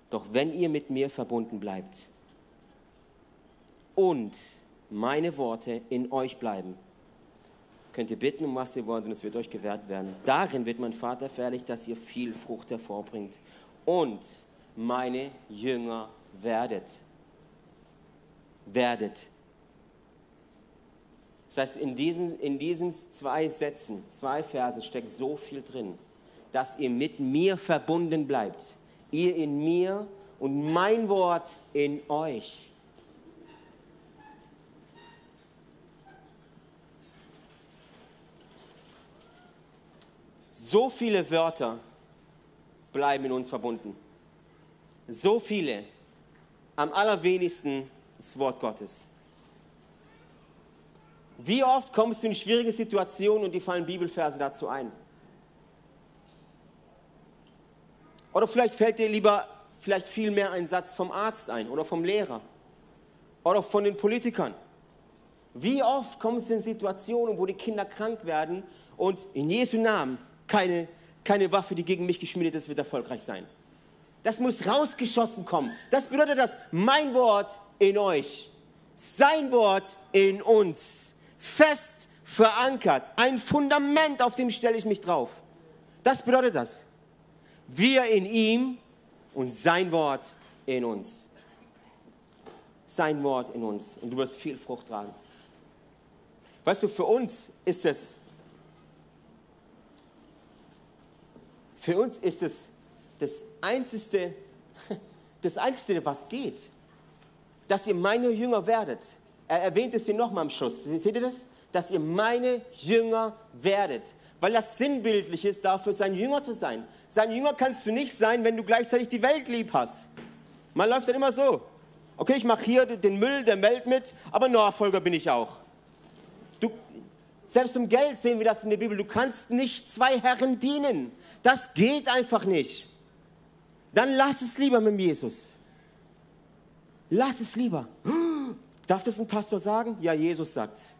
B: Doch wenn ihr mit mir verbunden bleibt und meine Worte in euch bleiben. Könnt ihr bitten, um was ihr wollt, und es wird euch gewährt werden. Darin wird mein Vater fertig, dass ihr viel Frucht hervorbringt und meine Jünger werdet. Werdet. Das heißt, in diesen, in diesen zwei Sätzen, zwei Versen steckt so viel drin, dass ihr mit mir verbunden bleibt. Ihr in mir und mein Wort in euch. So viele Wörter bleiben in uns verbunden. So viele. Am allerwenigsten das Wort Gottes. Wie oft kommst du in schwierige Situationen und dir fallen Bibelverse dazu ein? Oder vielleicht fällt dir lieber vielleicht viel mehr ein Satz vom Arzt ein oder vom Lehrer oder von den Politikern. Wie oft kommst du in Situationen, wo die Kinder krank werden und in Jesu Namen keine, keine Waffe, die gegen mich geschmiedet ist, wird erfolgreich sein. Das muss rausgeschossen kommen. Das bedeutet, dass mein Wort in euch, sein Wort in uns, fest verankert, ein Fundament, auf dem stelle ich mich drauf. Das bedeutet das. Wir in ihm und sein Wort in uns. Sein Wort in uns. Und du wirst viel Frucht tragen. Weißt du, für uns ist es Für uns ist es das Einzige, das Einzige, was geht, dass ihr meine Jünger werdet. Er erwähnt es hier nochmal am Schluss. Seht ihr das? Dass ihr meine Jünger werdet. Weil das sinnbildlich ist, dafür sein Jünger zu sein. Sein Jünger kannst du nicht sein, wenn du gleichzeitig die Welt lieb hast. Man läuft dann immer so. Okay, ich mache hier den Müll der Welt mit, aber Nachfolger bin ich auch. Du, Selbst um Geld sehen wir das in der Bibel. Du kannst nicht zwei Herren dienen. Das geht einfach nicht. Dann lass es lieber mit Jesus. Lass es lieber. Darf das ein Pastor sagen? Ja, Jesus sagt's.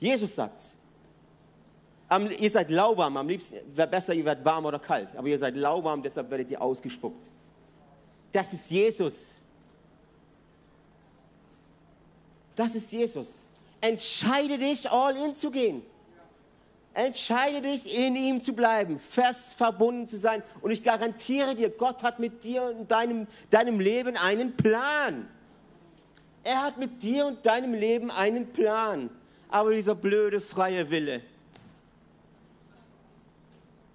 B: Jesus sagt's. Am, ihr seid lauwarm, am liebsten wäre besser, ihr werdet warm oder kalt, aber ihr seid lauwarm, deshalb werdet ihr ausgespuckt. Das ist Jesus. Das ist Jesus. Entscheide dich, all in zu gehen. Entscheide dich, in ihm zu bleiben, fest verbunden zu sein. Und ich garantiere dir, Gott hat mit dir und deinem, deinem Leben einen Plan. Er hat mit dir und deinem Leben einen Plan. Aber dieser blöde freie Wille,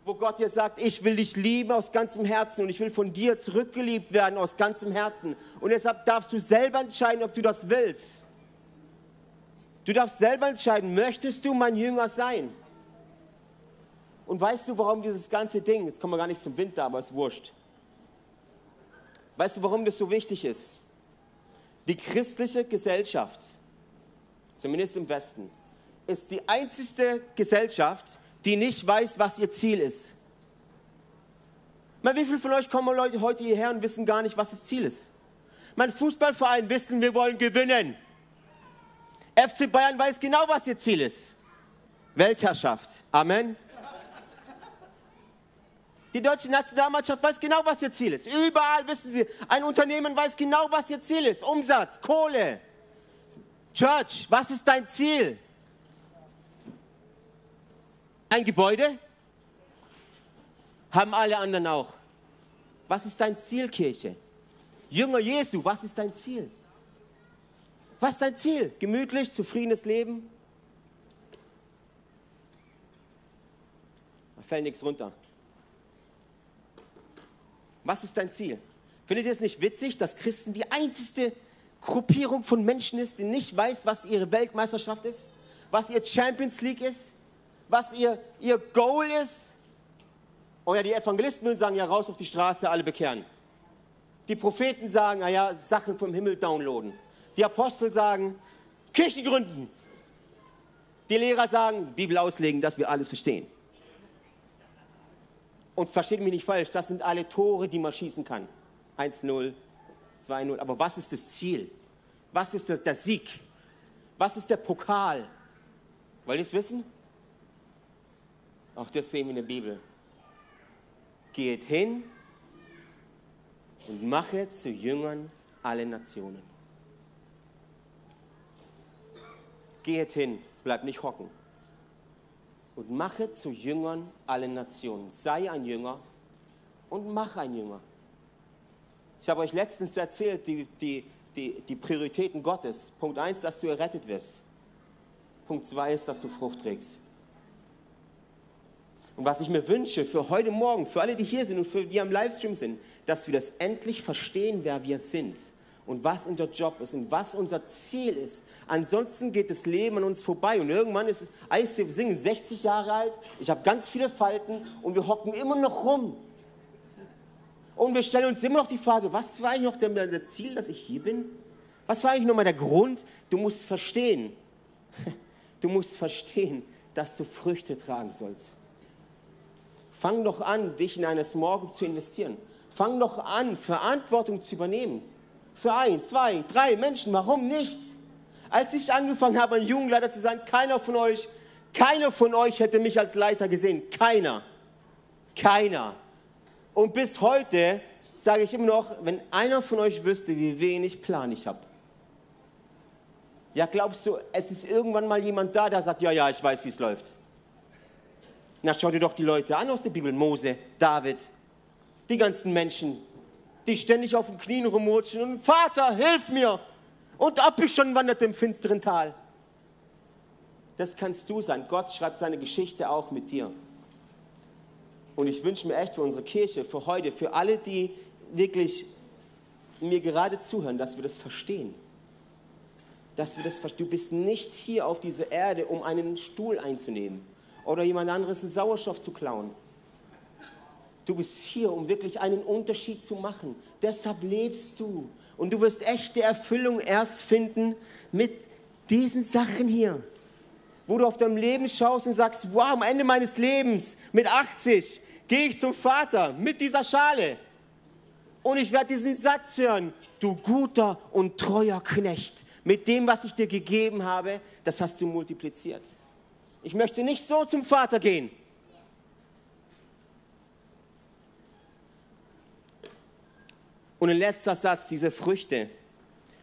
B: wo Gott dir sagt, ich will dich lieben aus ganzem Herzen und ich will von dir zurückgeliebt werden aus ganzem Herzen. Und deshalb darfst du selber entscheiden, ob du das willst. Du darfst selber entscheiden, möchtest du mein Jünger sein? Und weißt du, warum dieses ganze Ding, jetzt kommen wir gar nicht zum Winter, aber es ist wurscht. Weißt du, warum das so wichtig ist? Die christliche Gesellschaft, zumindest im Westen, ist die einzigste Gesellschaft, die nicht weiß, was ihr Ziel ist. Mal, wie viele von euch kommen Leute heute hierher und wissen gar nicht, was das Ziel ist? Mein Fußballverein wissen, wir wollen gewinnen. FC Bayern weiß genau, was ihr Ziel ist. Weltherrschaft. Amen. Die deutsche Nationalmannschaft weiß genau, was ihr Ziel ist. Überall wissen sie, ein Unternehmen weiß genau, was ihr Ziel ist. Umsatz, Kohle. Church, was ist dein Ziel? Ein Gebäude? Haben alle anderen auch. Was ist dein Ziel, Kirche? Jünger Jesu, was ist dein Ziel? Was ist dein Ziel? Gemütlich, zufriedenes Leben? Da fällt nichts runter. Was ist dein Ziel? Findet ihr es nicht witzig, dass Christen die einzige Gruppierung von Menschen ist, die nicht weiß, was ihre Weltmeisterschaft ist, was ihr Champions League ist, was ihr, ihr Goal ist? Und ja, die Evangelisten würden sagen, ja, raus auf die Straße, alle bekehren. Die Propheten sagen, ja, Sachen vom Himmel downloaden. Die Apostel sagen, Kirchen gründen. Die Lehrer sagen, Bibel auslegen, dass wir alles verstehen. Und versteht mich nicht falsch, das sind alle Tore, die man schießen kann. 1-0, 2-0. Aber was ist das Ziel? Was ist das, der Sieg? Was ist der Pokal? Wollt ihr es wissen? Auch das sehen wir in der Bibel. Geht hin und mache zu Jüngern alle Nationen. Geht hin, bleib nicht hocken. Und mache zu Jüngern alle Nationen. Sei ein Jünger und mach ein Jünger. Ich habe euch letztens erzählt, die, die, die, die Prioritäten Gottes. Punkt 1, dass du errettet wirst. Punkt 2 ist, dass du Frucht trägst. Und was ich mir wünsche für heute Morgen, für alle, die hier sind und für die am Livestream sind, dass wir das endlich verstehen, wer wir sind und was unser Job ist und was unser Ziel ist. Ansonsten geht das Leben an uns vorbei und irgendwann ist es, ICF singen 60 Jahre alt, ich habe ganz viele Falten und wir hocken immer noch rum. Und wir stellen uns immer noch die Frage, was war eigentlich noch der, der Ziel, dass ich hier bin? Was war eigentlich nochmal der Grund? Du musst verstehen, du musst verstehen, dass du Früchte tragen sollst. Fang doch an, dich in eine Small Group zu investieren. Fang doch an, Verantwortung zu übernehmen. Für ein, zwei, drei Menschen, warum nicht? Als ich angefangen habe, ein Jugendleiter zu sein, keiner von euch, keiner von euch hätte mich als Leiter gesehen. Keiner. Keiner. Und bis heute sage ich immer noch, wenn einer von euch wüsste, wie wenig Plan ich habe. Ja, glaubst du, es ist irgendwann mal jemand da, der sagt, ja, ja, ich weiß, wie es läuft. Na, schau dir doch die Leute an aus der Bibel. Mose, David, die ganzen Menschen, die ständig auf den Knien rumrutschen und Vater, hilf mir! Und ab ich schon wanderte im finsteren Tal. Das kannst du sein. Gott schreibt seine Geschichte auch mit dir. Und ich wünsche mir echt für unsere Kirche, für heute, für alle, die wirklich mir gerade zuhören, dass wir das verstehen. Dass wir das verstehen. Du bist nicht hier auf dieser Erde, um einen Stuhl einzunehmen oder jemand anderes einen Sauerstoff zu klauen. Du bist hier, um wirklich einen Unterschied zu machen. Deshalb lebst du. Und du wirst echte Erfüllung erst finden mit diesen Sachen hier. wo du auf dein Leben schaust und sagst, wow, am Ende meines Lebens, mit 80, gehe ich zum Vater mit dieser Schale. Und ich werde diesen Satz hören, du guter und treuer Knecht, mit dem, was ich dir gegeben habe, das hast du multipliziert. Ich möchte nicht so zum Vater gehen. Und ein letzter Satz, diese Früchte.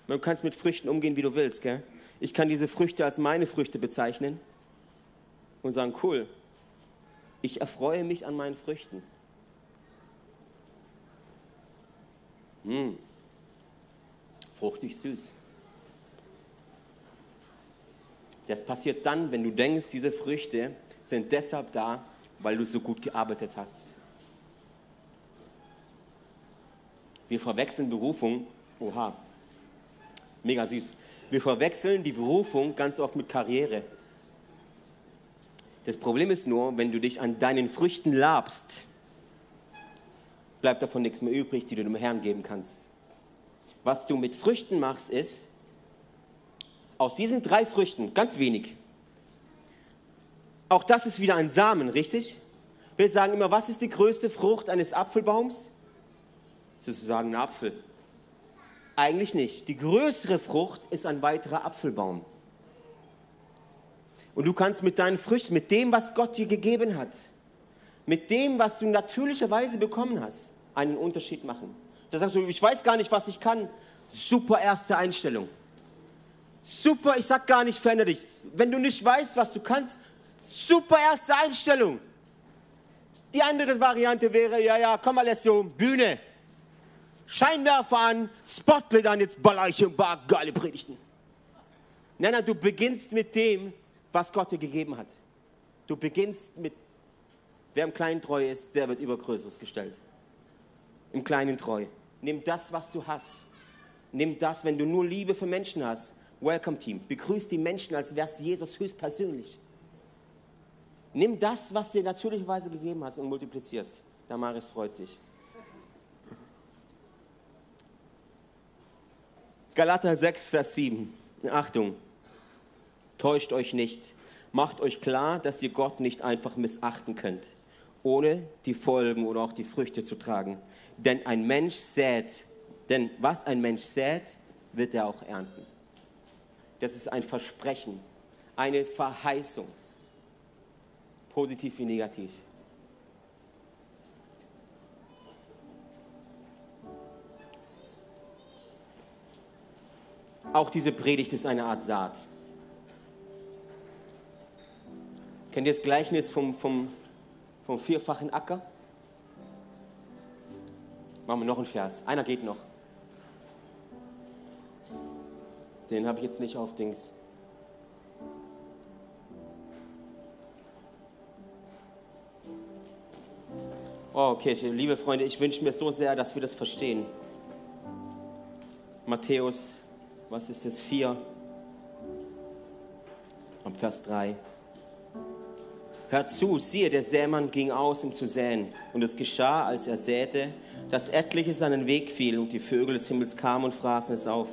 B: Man kann mit Früchten umgehen, wie du willst. Gell? Ich kann diese Früchte als meine Früchte bezeichnen und sagen, cool, ich erfreue mich an meinen Früchten. Mmh. Fruchtig süß. Das passiert dann, wenn du denkst, diese Früchte sind deshalb da, weil du so gut gearbeitet hast. Wir verwechseln Berufung, oha, mega süß. Wir verwechseln die Berufung ganz oft mit Karriere. Das Problem ist nur, wenn du dich an deinen Früchten labst, bleibt davon nichts mehr übrig, die du dem Herrn geben kannst. Was du mit Früchten machst, ist, aus diesen drei Früchten, ganz wenig, auch das ist wieder ein Samen, richtig? Wir sagen immer, was ist die größte Frucht eines Apfelbaums? Sozusagen ein Apfel. Eigentlich nicht. Die größere Frucht ist ein weiterer Apfelbaum. Und du kannst mit deinen Früchten, mit dem, was Gott dir gegeben hat, mit dem, was du natürlicherweise bekommen hast, einen Unterschied machen. Da sagst du, ich weiß gar nicht, was ich kann. Super erste Einstellung. Super, ich sag gar nicht, verändere dich. Wenn du nicht weißt, was du kannst, super erste Einstellung. Die andere Variante wäre, ja, ja, komm Alessio, Bühne. Scheinwerfer an, Spotlight an, jetzt baller ich im Bar, geile Predigten. Nein, nein, du beginnst mit dem, was Gott dir gegeben hat. Du beginnst mit, wer im Kleinen treu ist, der wird über Größeres gestellt. Im Kleinen treu. Nimm das, was du hast. Nimm das, wenn du nur Liebe für Menschen hast. Welcome Team. Begrüß die Menschen, als wärst Jesus höchstpersönlich. Nimm das, was dir natürlicherweise gegeben hast und multiplizierst. Damaris freut sich. Galater 6, Vers 7. Achtung. Täuscht euch nicht. Macht euch klar, dass ihr Gott nicht einfach missachten könnt, ohne die Folgen oder auch die Früchte zu tragen. Denn ein Mensch sät, denn was ein Mensch sät, wird er auch ernten. Das ist ein Versprechen, eine Verheißung, positiv wie negativ. Auch diese Predigt ist eine Art Saat. Kennt ihr das Gleichnis vom, vom, vom vierfachen Acker? Machen wir noch einen Vers. Einer geht noch. Den habe ich jetzt nicht auf Dings. Oh, okay, liebe Freunde, ich wünsche mir so sehr, dass wir das verstehen. Matthäus, was ist das? 4, ab Vers 3. Hört zu, siehe, der Sämann ging aus, um zu säen. Und es geschah, als er säte, dass etliches seinen Weg fiel und die Vögel des Himmels kamen und fraßen es auf.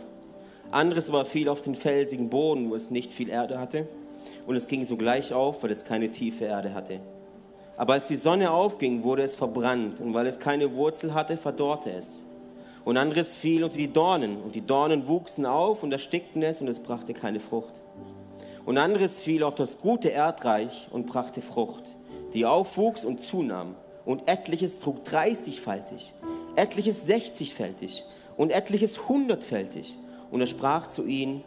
B: Anderes aber fiel auf den felsigen Boden, wo es nicht viel Erde hatte. Und es ging sogleich auf, weil es keine tiefe Erde hatte. Aber als die Sonne aufging, wurde es verbrannt. Und weil es keine Wurzel hatte, verdorrte es. Und anderes fiel unter die Dornen. Und die Dornen wuchsen auf und erstickten es und es brachte keine Frucht und anderes fiel auf das gute Erdreich und brachte Frucht, die aufwuchs und zunahm. Und etliches trug dreißigfaltig, etliches sechzigfältig und etliches hundertfältig. Und er sprach zu ihnen,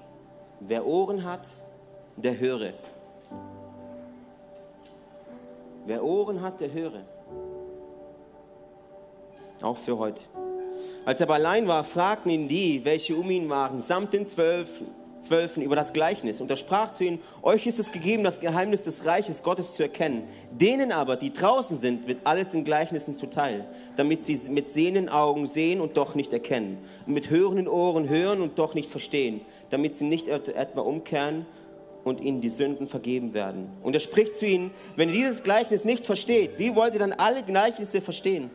B: wer Ohren hat, der höre. Wer Ohren hat, der höre. Auch für heute. Als er aber allein war, fragten ihn die, welche um ihn waren, samt den Zwölfen, Zwölfen über das Gleichnis. Und er sprach zu ihnen, euch ist es gegeben, das Geheimnis des Reiches Gottes zu erkennen. Denen aber, die draußen sind, wird alles in Gleichnissen zuteil, damit sie mit sehenden Augen sehen und doch nicht erkennen, und mit hörenden Ohren hören und doch nicht verstehen, damit sie nicht etwa umkehren und ihnen die Sünden vergeben werden. Und er spricht zu ihnen, wenn ihr dieses Gleichnis nicht versteht, wie wollt ihr dann alle Gleichnisse verstehen?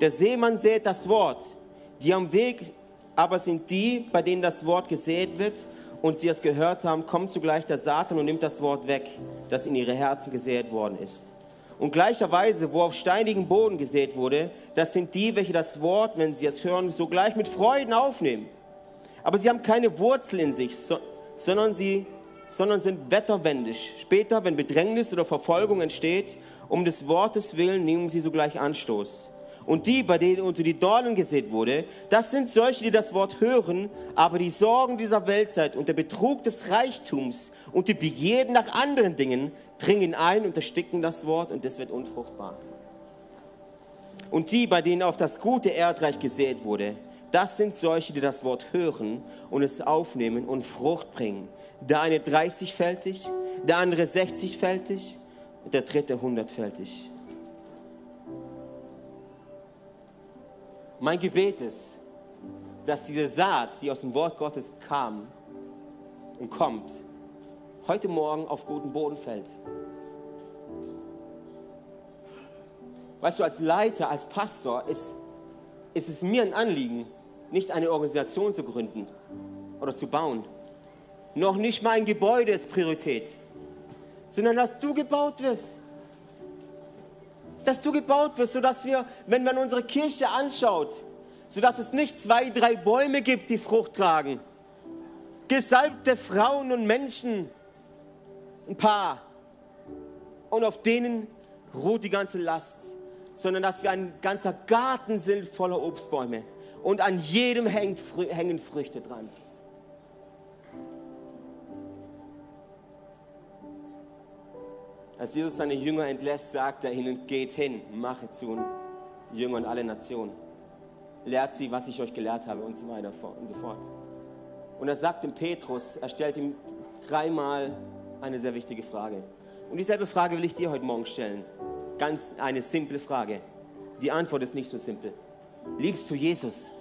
B: Der Seemann sät das Wort, die am Weg aber sind die, bei denen das Wort gesät wird und sie es gehört haben, kommt zugleich der Satan und nimmt das Wort weg, das in ihre Herzen gesät worden ist. Und gleicherweise, wo auf steinigen Boden gesät wurde, das sind die, welche das Wort, wenn sie es hören, sogleich mit Freuden aufnehmen. Aber sie haben keine Wurzel in sich, sondern sie sondern sind wetterwendig. Später, wenn Bedrängnis oder Verfolgung entsteht, um des Wortes willen nehmen sie sogleich Anstoß. Und die, bei denen unter die Dornen gesät wurde, das sind solche, die das Wort hören, aber die Sorgen dieser Weltzeit und der Betrug des Reichtums und die Begierden nach anderen Dingen dringen ein und ersticken das Wort und es wird unfruchtbar. Und die, bei denen auf das gute Erdreich gesät wurde, das sind solche, die das Wort hören und es aufnehmen und Frucht bringen. Der eine 30-fältig, der andere 60-fältig, der dritte 100-fältig. Mein Gebet ist, dass diese Saat, die aus dem Wort Gottes kam und kommt, heute Morgen auf guten Boden fällt. Weißt du, als Leiter, als Pastor ist, ist es mir ein Anliegen, nicht eine Organisation zu gründen oder zu bauen. Noch nicht mal ein Gebäude ist Priorität, sondern dass du gebaut wirst. Dass du gebaut wirst, sodass wir, wenn man unsere Kirche anschaut, sodass es nicht zwei, drei Bäume gibt, die Frucht tragen, gesalbte Frauen und Menschen, ein paar, und auf denen ruht die ganze Last, sondern dass wir ein ganzer Garten sind voller Obstbäume. Und an jedem hängen Früchte dran. Als Jesus seine Jünger entlässt, sagt er ihnen, geht hin, mache zu Jüngern alle Nationen. Lehrt sie, was ich euch gelehrt habe und so weiter und so fort. Und er sagt dem Petrus, er stellt ihm dreimal eine sehr wichtige Frage. Und dieselbe Frage will ich dir heute Morgen stellen. Ganz eine simple Frage. Die Antwort ist nicht so simpel. Liebst du Jesus?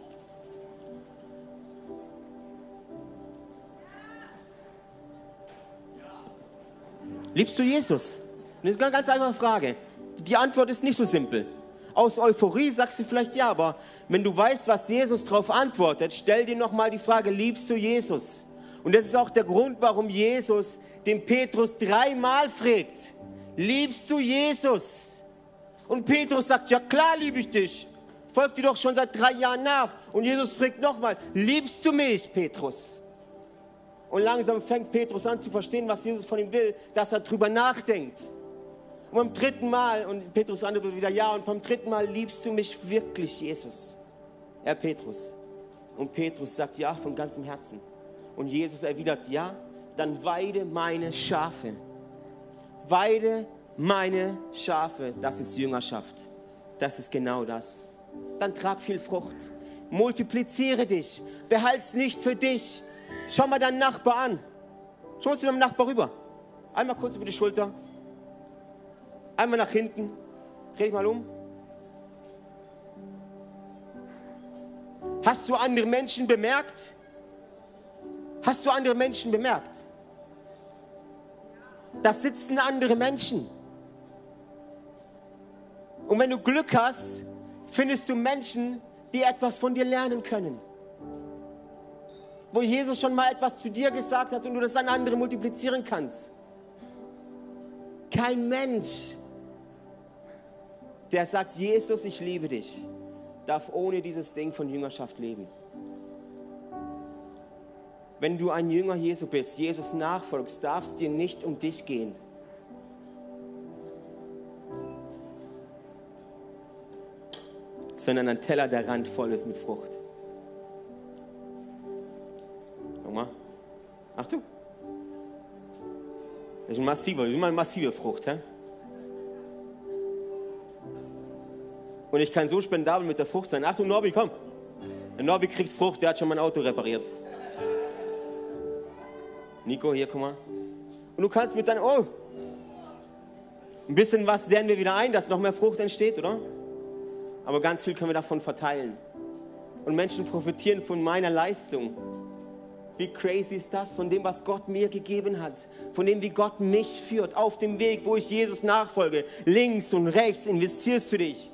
B: Liebst du Jesus? Das ist eine ganz einfache Frage. Die Antwort ist nicht so simpel. Aus Euphorie sagst du vielleicht ja, aber wenn du weißt, was Jesus darauf antwortet, stell dir nochmal die Frage, liebst du Jesus? Und das ist auch der Grund, warum Jesus den Petrus dreimal fragt, liebst du Jesus? Und Petrus sagt, ja klar liebe ich dich folgt dir doch schon seit drei Jahren nach. Und Jesus fragt nochmal, liebst du mich, Petrus? Und langsam fängt Petrus an zu verstehen, was Jesus von ihm will, dass er drüber nachdenkt. Und beim dritten Mal, und Petrus antwortet wieder ja, und beim dritten Mal liebst du mich wirklich, Jesus? Er Petrus. Und Petrus sagt ja von ganzem Herzen. Und Jesus erwidert ja, dann weide meine Schafe. Weide meine Schafe. Das ist Jüngerschaft. Das ist genau das dann trag viel Frucht. Multipliziere dich. Behalt's nicht für dich. Schau mal deinen Nachbar an. Schau zu deinem Nachbar rüber. Einmal kurz über die Schulter. Einmal nach hinten. Dreh dich mal um. Hast du andere Menschen bemerkt? Hast du andere Menschen bemerkt? Da sitzen andere Menschen. Und wenn du Glück hast, findest du Menschen, die etwas von dir lernen können. Wo Jesus schon mal etwas zu dir gesagt hat und du das an andere multiplizieren kannst. Kein Mensch, der sagt, Jesus, ich liebe dich, darf ohne dieses Ding von Jüngerschaft leben. Wenn du ein Jünger Jesu bist, Jesus nachfolgst, darf es dir nicht um dich gehen. sondern ein Teller, der randvoll ist mit Frucht. Nochmal. Achtung. Das ist ein massiver, das ist eine massive Frucht. Hä? Und ich kann so spendabel mit der Frucht sein. Achtung, Norbi, komm. Der Norbi kriegt Frucht, der hat schon mein Auto repariert. Nico, hier, guck mal. Und du kannst mit deinem, oh, ein bisschen was sehen wir wieder ein, dass noch mehr Frucht entsteht, oder? aber ganz viel können wir davon verteilen. Und Menschen profitieren von meiner Leistung. Wie crazy ist das? Von dem, was Gott mir gegeben hat. Von dem, wie Gott mich führt. Auf dem Weg, wo ich Jesus nachfolge. Links und rechts investierst du dich.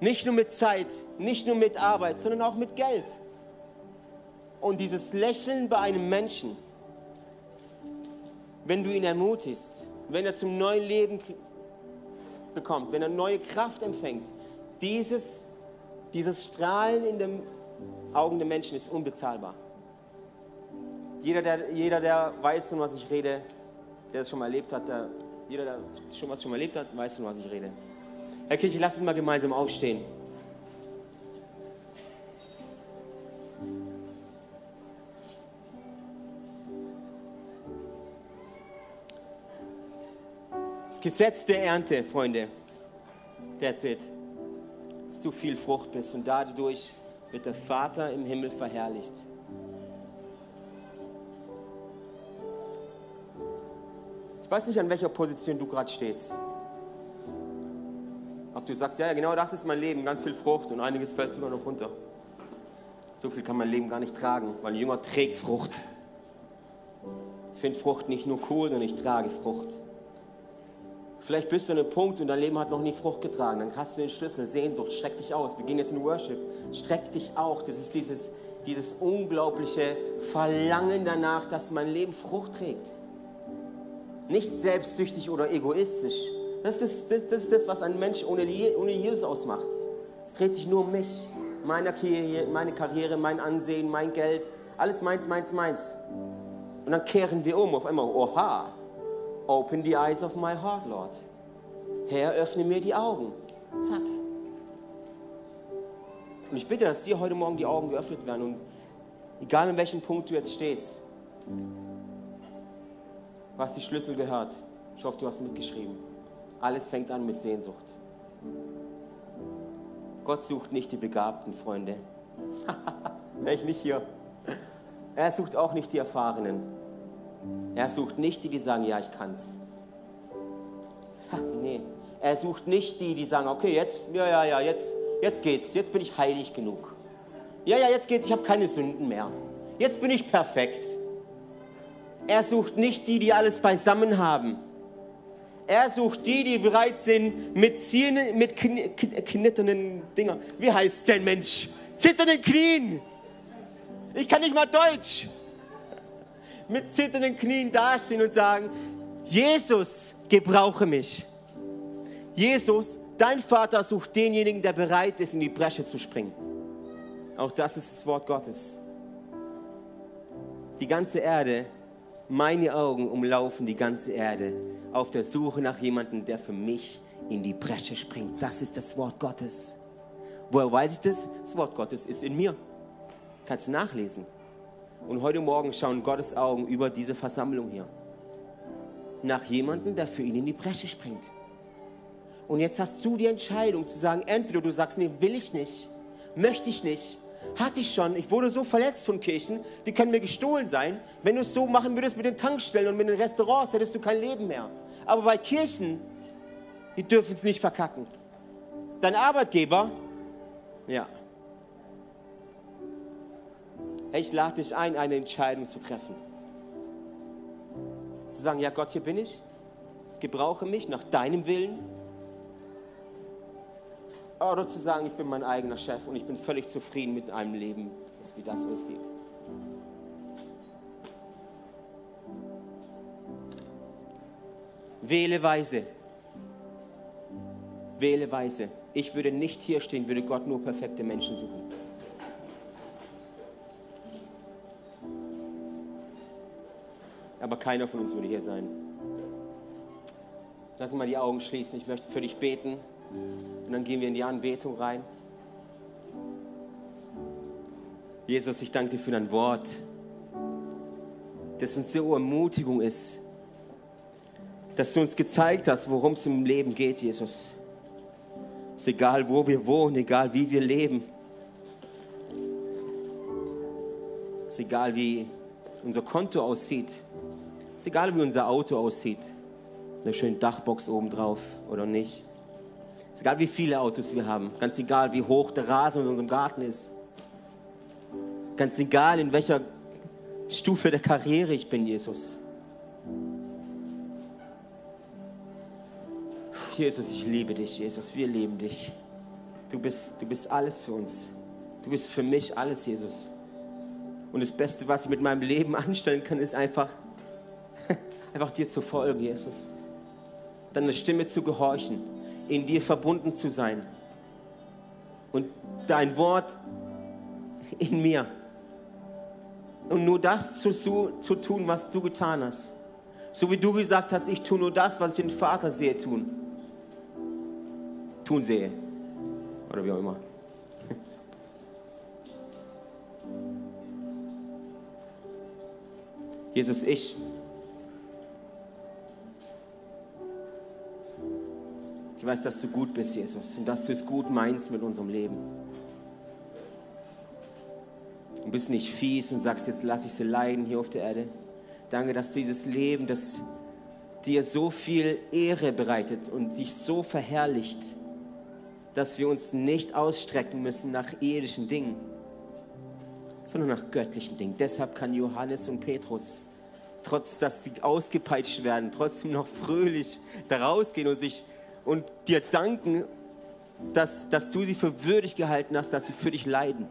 B: Nicht nur mit Zeit, nicht nur mit Arbeit, sondern auch mit Geld. Und dieses Lächeln bei einem Menschen, wenn du ihn ermutigst, wenn er zum neuen Leben bekommt, wenn er neue Kraft empfängt, dieses, dieses Strahlen in den Augen der Menschen ist unbezahlbar. Jeder der, jeder, der weiß, von was ich rede, der es schon mal erlebt hat, der, jeder, der schon was schon mal erlebt hat, weiß, von was ich rede. Herr Kirche, lass uns mal gemeinsam aufstehen. Das Gesetz der Ernte, Freunde, der erzählt, dass du viel Frucht bist und dadurch wird der Vater im Himmel verherrlicht. Ich weiß nicht, an welcher Position du gerade stehst. Ob du sagst, ja, ja, genau das ist mein Leben, ganz viel Frucht und einiges fällt sogar noch runter. So viel kann mein Leben gar nicht tragen, weil ein Jünger trägt Frucht. Ich finde Frucht nicht nur cool, sondern ich trage Frucht. Vielleicht bist du an einem Punkt und dein Leben hat noch nie Frucht getragen. Dann hast du den Schlüssel, Sehnsucht, streck dich aus. Wir gehen jetzt in Worship. Streck dich auch. Das ist dieses, dieses unglaubliche Verlangen danach, dass mein Leben Frucht trägt. Nicht selbstsüchtig oder egoistisch. Das ist das, das, ist das was ein Mensch ohne, ohne Jesus ausmacht. Es dreht sich nur um mich, meine Karriere, meine Karriere, mein Ansehen, mein Geld. Alles meins, meins, meins. Und dann kehren wir um auf einmal. Oha, open the eyes of my heart, Lord. Herr, öffne mir die Augen. Zack. Und ich bitte, dass dir heute Morgen die Augen geöffnet werden. Und egal in welchem Punkt du jetzt stehst, was die Schlüssel gehört. Ich hoffe, du hast mitgeschrieben. Alles fängt an mit Sehnsucht. Gott sucht nicht die Begabten, Freunde. Wäre ich nicht hier. Er sucht auch nicht die Erfahrenen. Er sucht nicht die, die sagen, ja, ich kann's. Ha, nee. Er sucht nicht die, die sagen, okay, jetzt, ja, ja, ja, jetzt, jetzt geht's, jetzt bin ich heilig genug. Ja, ja, jetzt geht's, ich habe keine Sünden mehr. Jetzt bin ich perfekt. Er sucht nicht die, die alles beisammen haben. Er sucht die, die bereit sind mit, Ziehen, mit knitternden Dinger. Wie heißt denn, Mensch? Zitternden Knien. Ich kann nicht mal Deutsch. Mit zitternden Knien dastehen und sagen, Jesus, gebrauche mich. Jesus, dein Vater sucht denjenigen, der bereit ist, in die Bresche zu springen. Auch das ist das Wort Gottes. Die ganze Erde meine Augen umlaufen die ganze Erde auf der Suche nach jemandem, der für mich in die Bresche springt. Das ist das Wort Gottes. Woher weiß ich das? Das Wort Gottes ist in mir. Kannst du nachlesen. Und heute Morgen schauen Gottes Augen über diese Versammlung hier. Nach jemandem, der für ihn in die Bresche springt. Und jetzt hast du die Entscheidung zu sagen, entweder du sagst, nee, will ich nicht, möchte ich nicht, hatte ich schon. Ich wurde so verletzt von Kirchen, die können mir gestohlen sein. Wenn du es so machen würdest mit den Tankstellen und mit den Restaurants, hättest du kein Leben mehr. Aber bei Kirchen, die dürfen es nicht verkacken. Dein Arbeitgeber, ja. Ich lade dich ein, eine Entscheidung zu treffen. Zu sagen, ja Gott, hier bin ich. Gebrauche mich nach deinem Willen oder zu sagen, ich bin mein eigener Chef und ich bin völlig zufrieden mit einem Leben, wie das aussieht. Wähle weise. Wähle weise. Ich würde nicht hier stehen, würde Gott nur perfekte Menschen suchen. Aber keiner von uns würde hier sein. Lass uns mal die Augen schließen. Ich möchte für dich beten. Und dann gehen wir in die Anbetung rein. Jesus, ich danke dir für dein Wort, das uns so Ermutigung ist, dass du uns gezeigt hast, worum es im Leben geht, Jesus. Es ist egal, wo wir wohnen, egal wie wir leben. Es ist egal, wie unser Konto aussieht. Es ist egal, wie unser Auto aussieht. Eine schöne Dachbox oben drauf oder nicht. Es ist egal, wie viele Autos wir haben. Ganz egal, wie hoch der Rasen in unserem Garten ist. Ganz egal, in welcher Stufe der Karriere ich bin, Jesus. Jesus, ich liebe dich, Jesus. Wir lieben dich. Du bist, du bist alles für uns. Du bist für mich alles, Jesus. Und das Beste, was ich mit meinem Leben anstellen kann, ist einfach, einfach dir zu folgen, Jesus. Deine Stimme zu gehorchen, in dir verbunden zu sein. Und dein Wort in mir. Und nur das zu, zu tun, was du getan hast. So wie du gesagt hast, ich tue nur das, was ich den Vater sehe tun. Tun sehe. Oder wie auch immer. Jesus, ich Ich weiß, dass du gut bist, Jesus, und dass du es gut meinst mit unserem Leben. Du bist nicht fies und sagst, jetzt lasse ich sie leiden hier auf der Erde. Danke, dass dieses Leben, das dir so viel Ehre bereitet und dich so verherrlicht, dass wir uns nicht ausstrecken müssen nach irdischen Dingen, sondern nach göttlichen Dingen. Deshalb kann Johannes und Petrus, trotz dass sie ausgepeitscht werden, trotzdem noch fröhlich da rausgehen und sich und dir danken, dass, dass du sie für würdig gehalten hast, dass sie für dich leiden.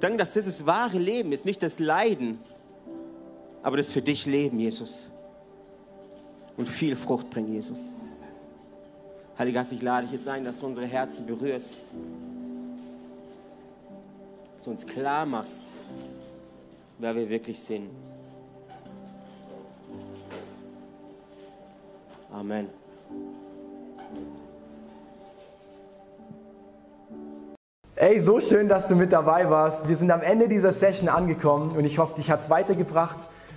B: Danke, dass das das wahre Leben ist, nicht das Leiden, aber das für dich Leben, Jesus. Und viel Frucht bringen, Jesus. Heiliger Geist, ich lade dich jetzt ein, dass du unsere Herzen berührst. Dass du uns klar machst, wer wir wirklich sind. Amen.
C: Ey, so schön, dass du mit dabei warst. Wir sind am Ende dieser Session angekommen und ich hoffe, dich hat es weitergebracht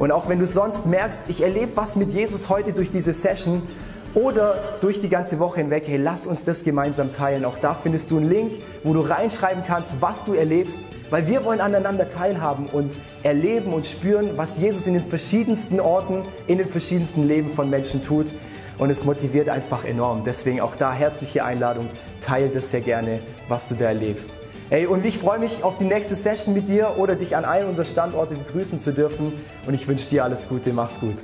C: Und auch wenn du sonst merkst, ich erlebe was mit Jesus heute durch diese Session, oder durch die ganze Woche hinweg, hey, lass uns das gemeinsam teilen. Auch da findest du einen Link, wo du reinschreiben kannst, was du erlebst, weil wir wollen aneinander teilhaben und erleben und spüren, was Jesus in den verschiedensten Orten, in den verschiedensten Leben von Menschen tut. Und es motiviert einfach enorm. Deswegen auch da herzliche Einladung, teile das sehr gerne, was du da erlebst. Hey, und ich freue mich auf die nächste Session mit dir oder dich an einem unserer Standorte begrüßen zu dürfen. Und ich wünsche dir alles Gute, mach's gut.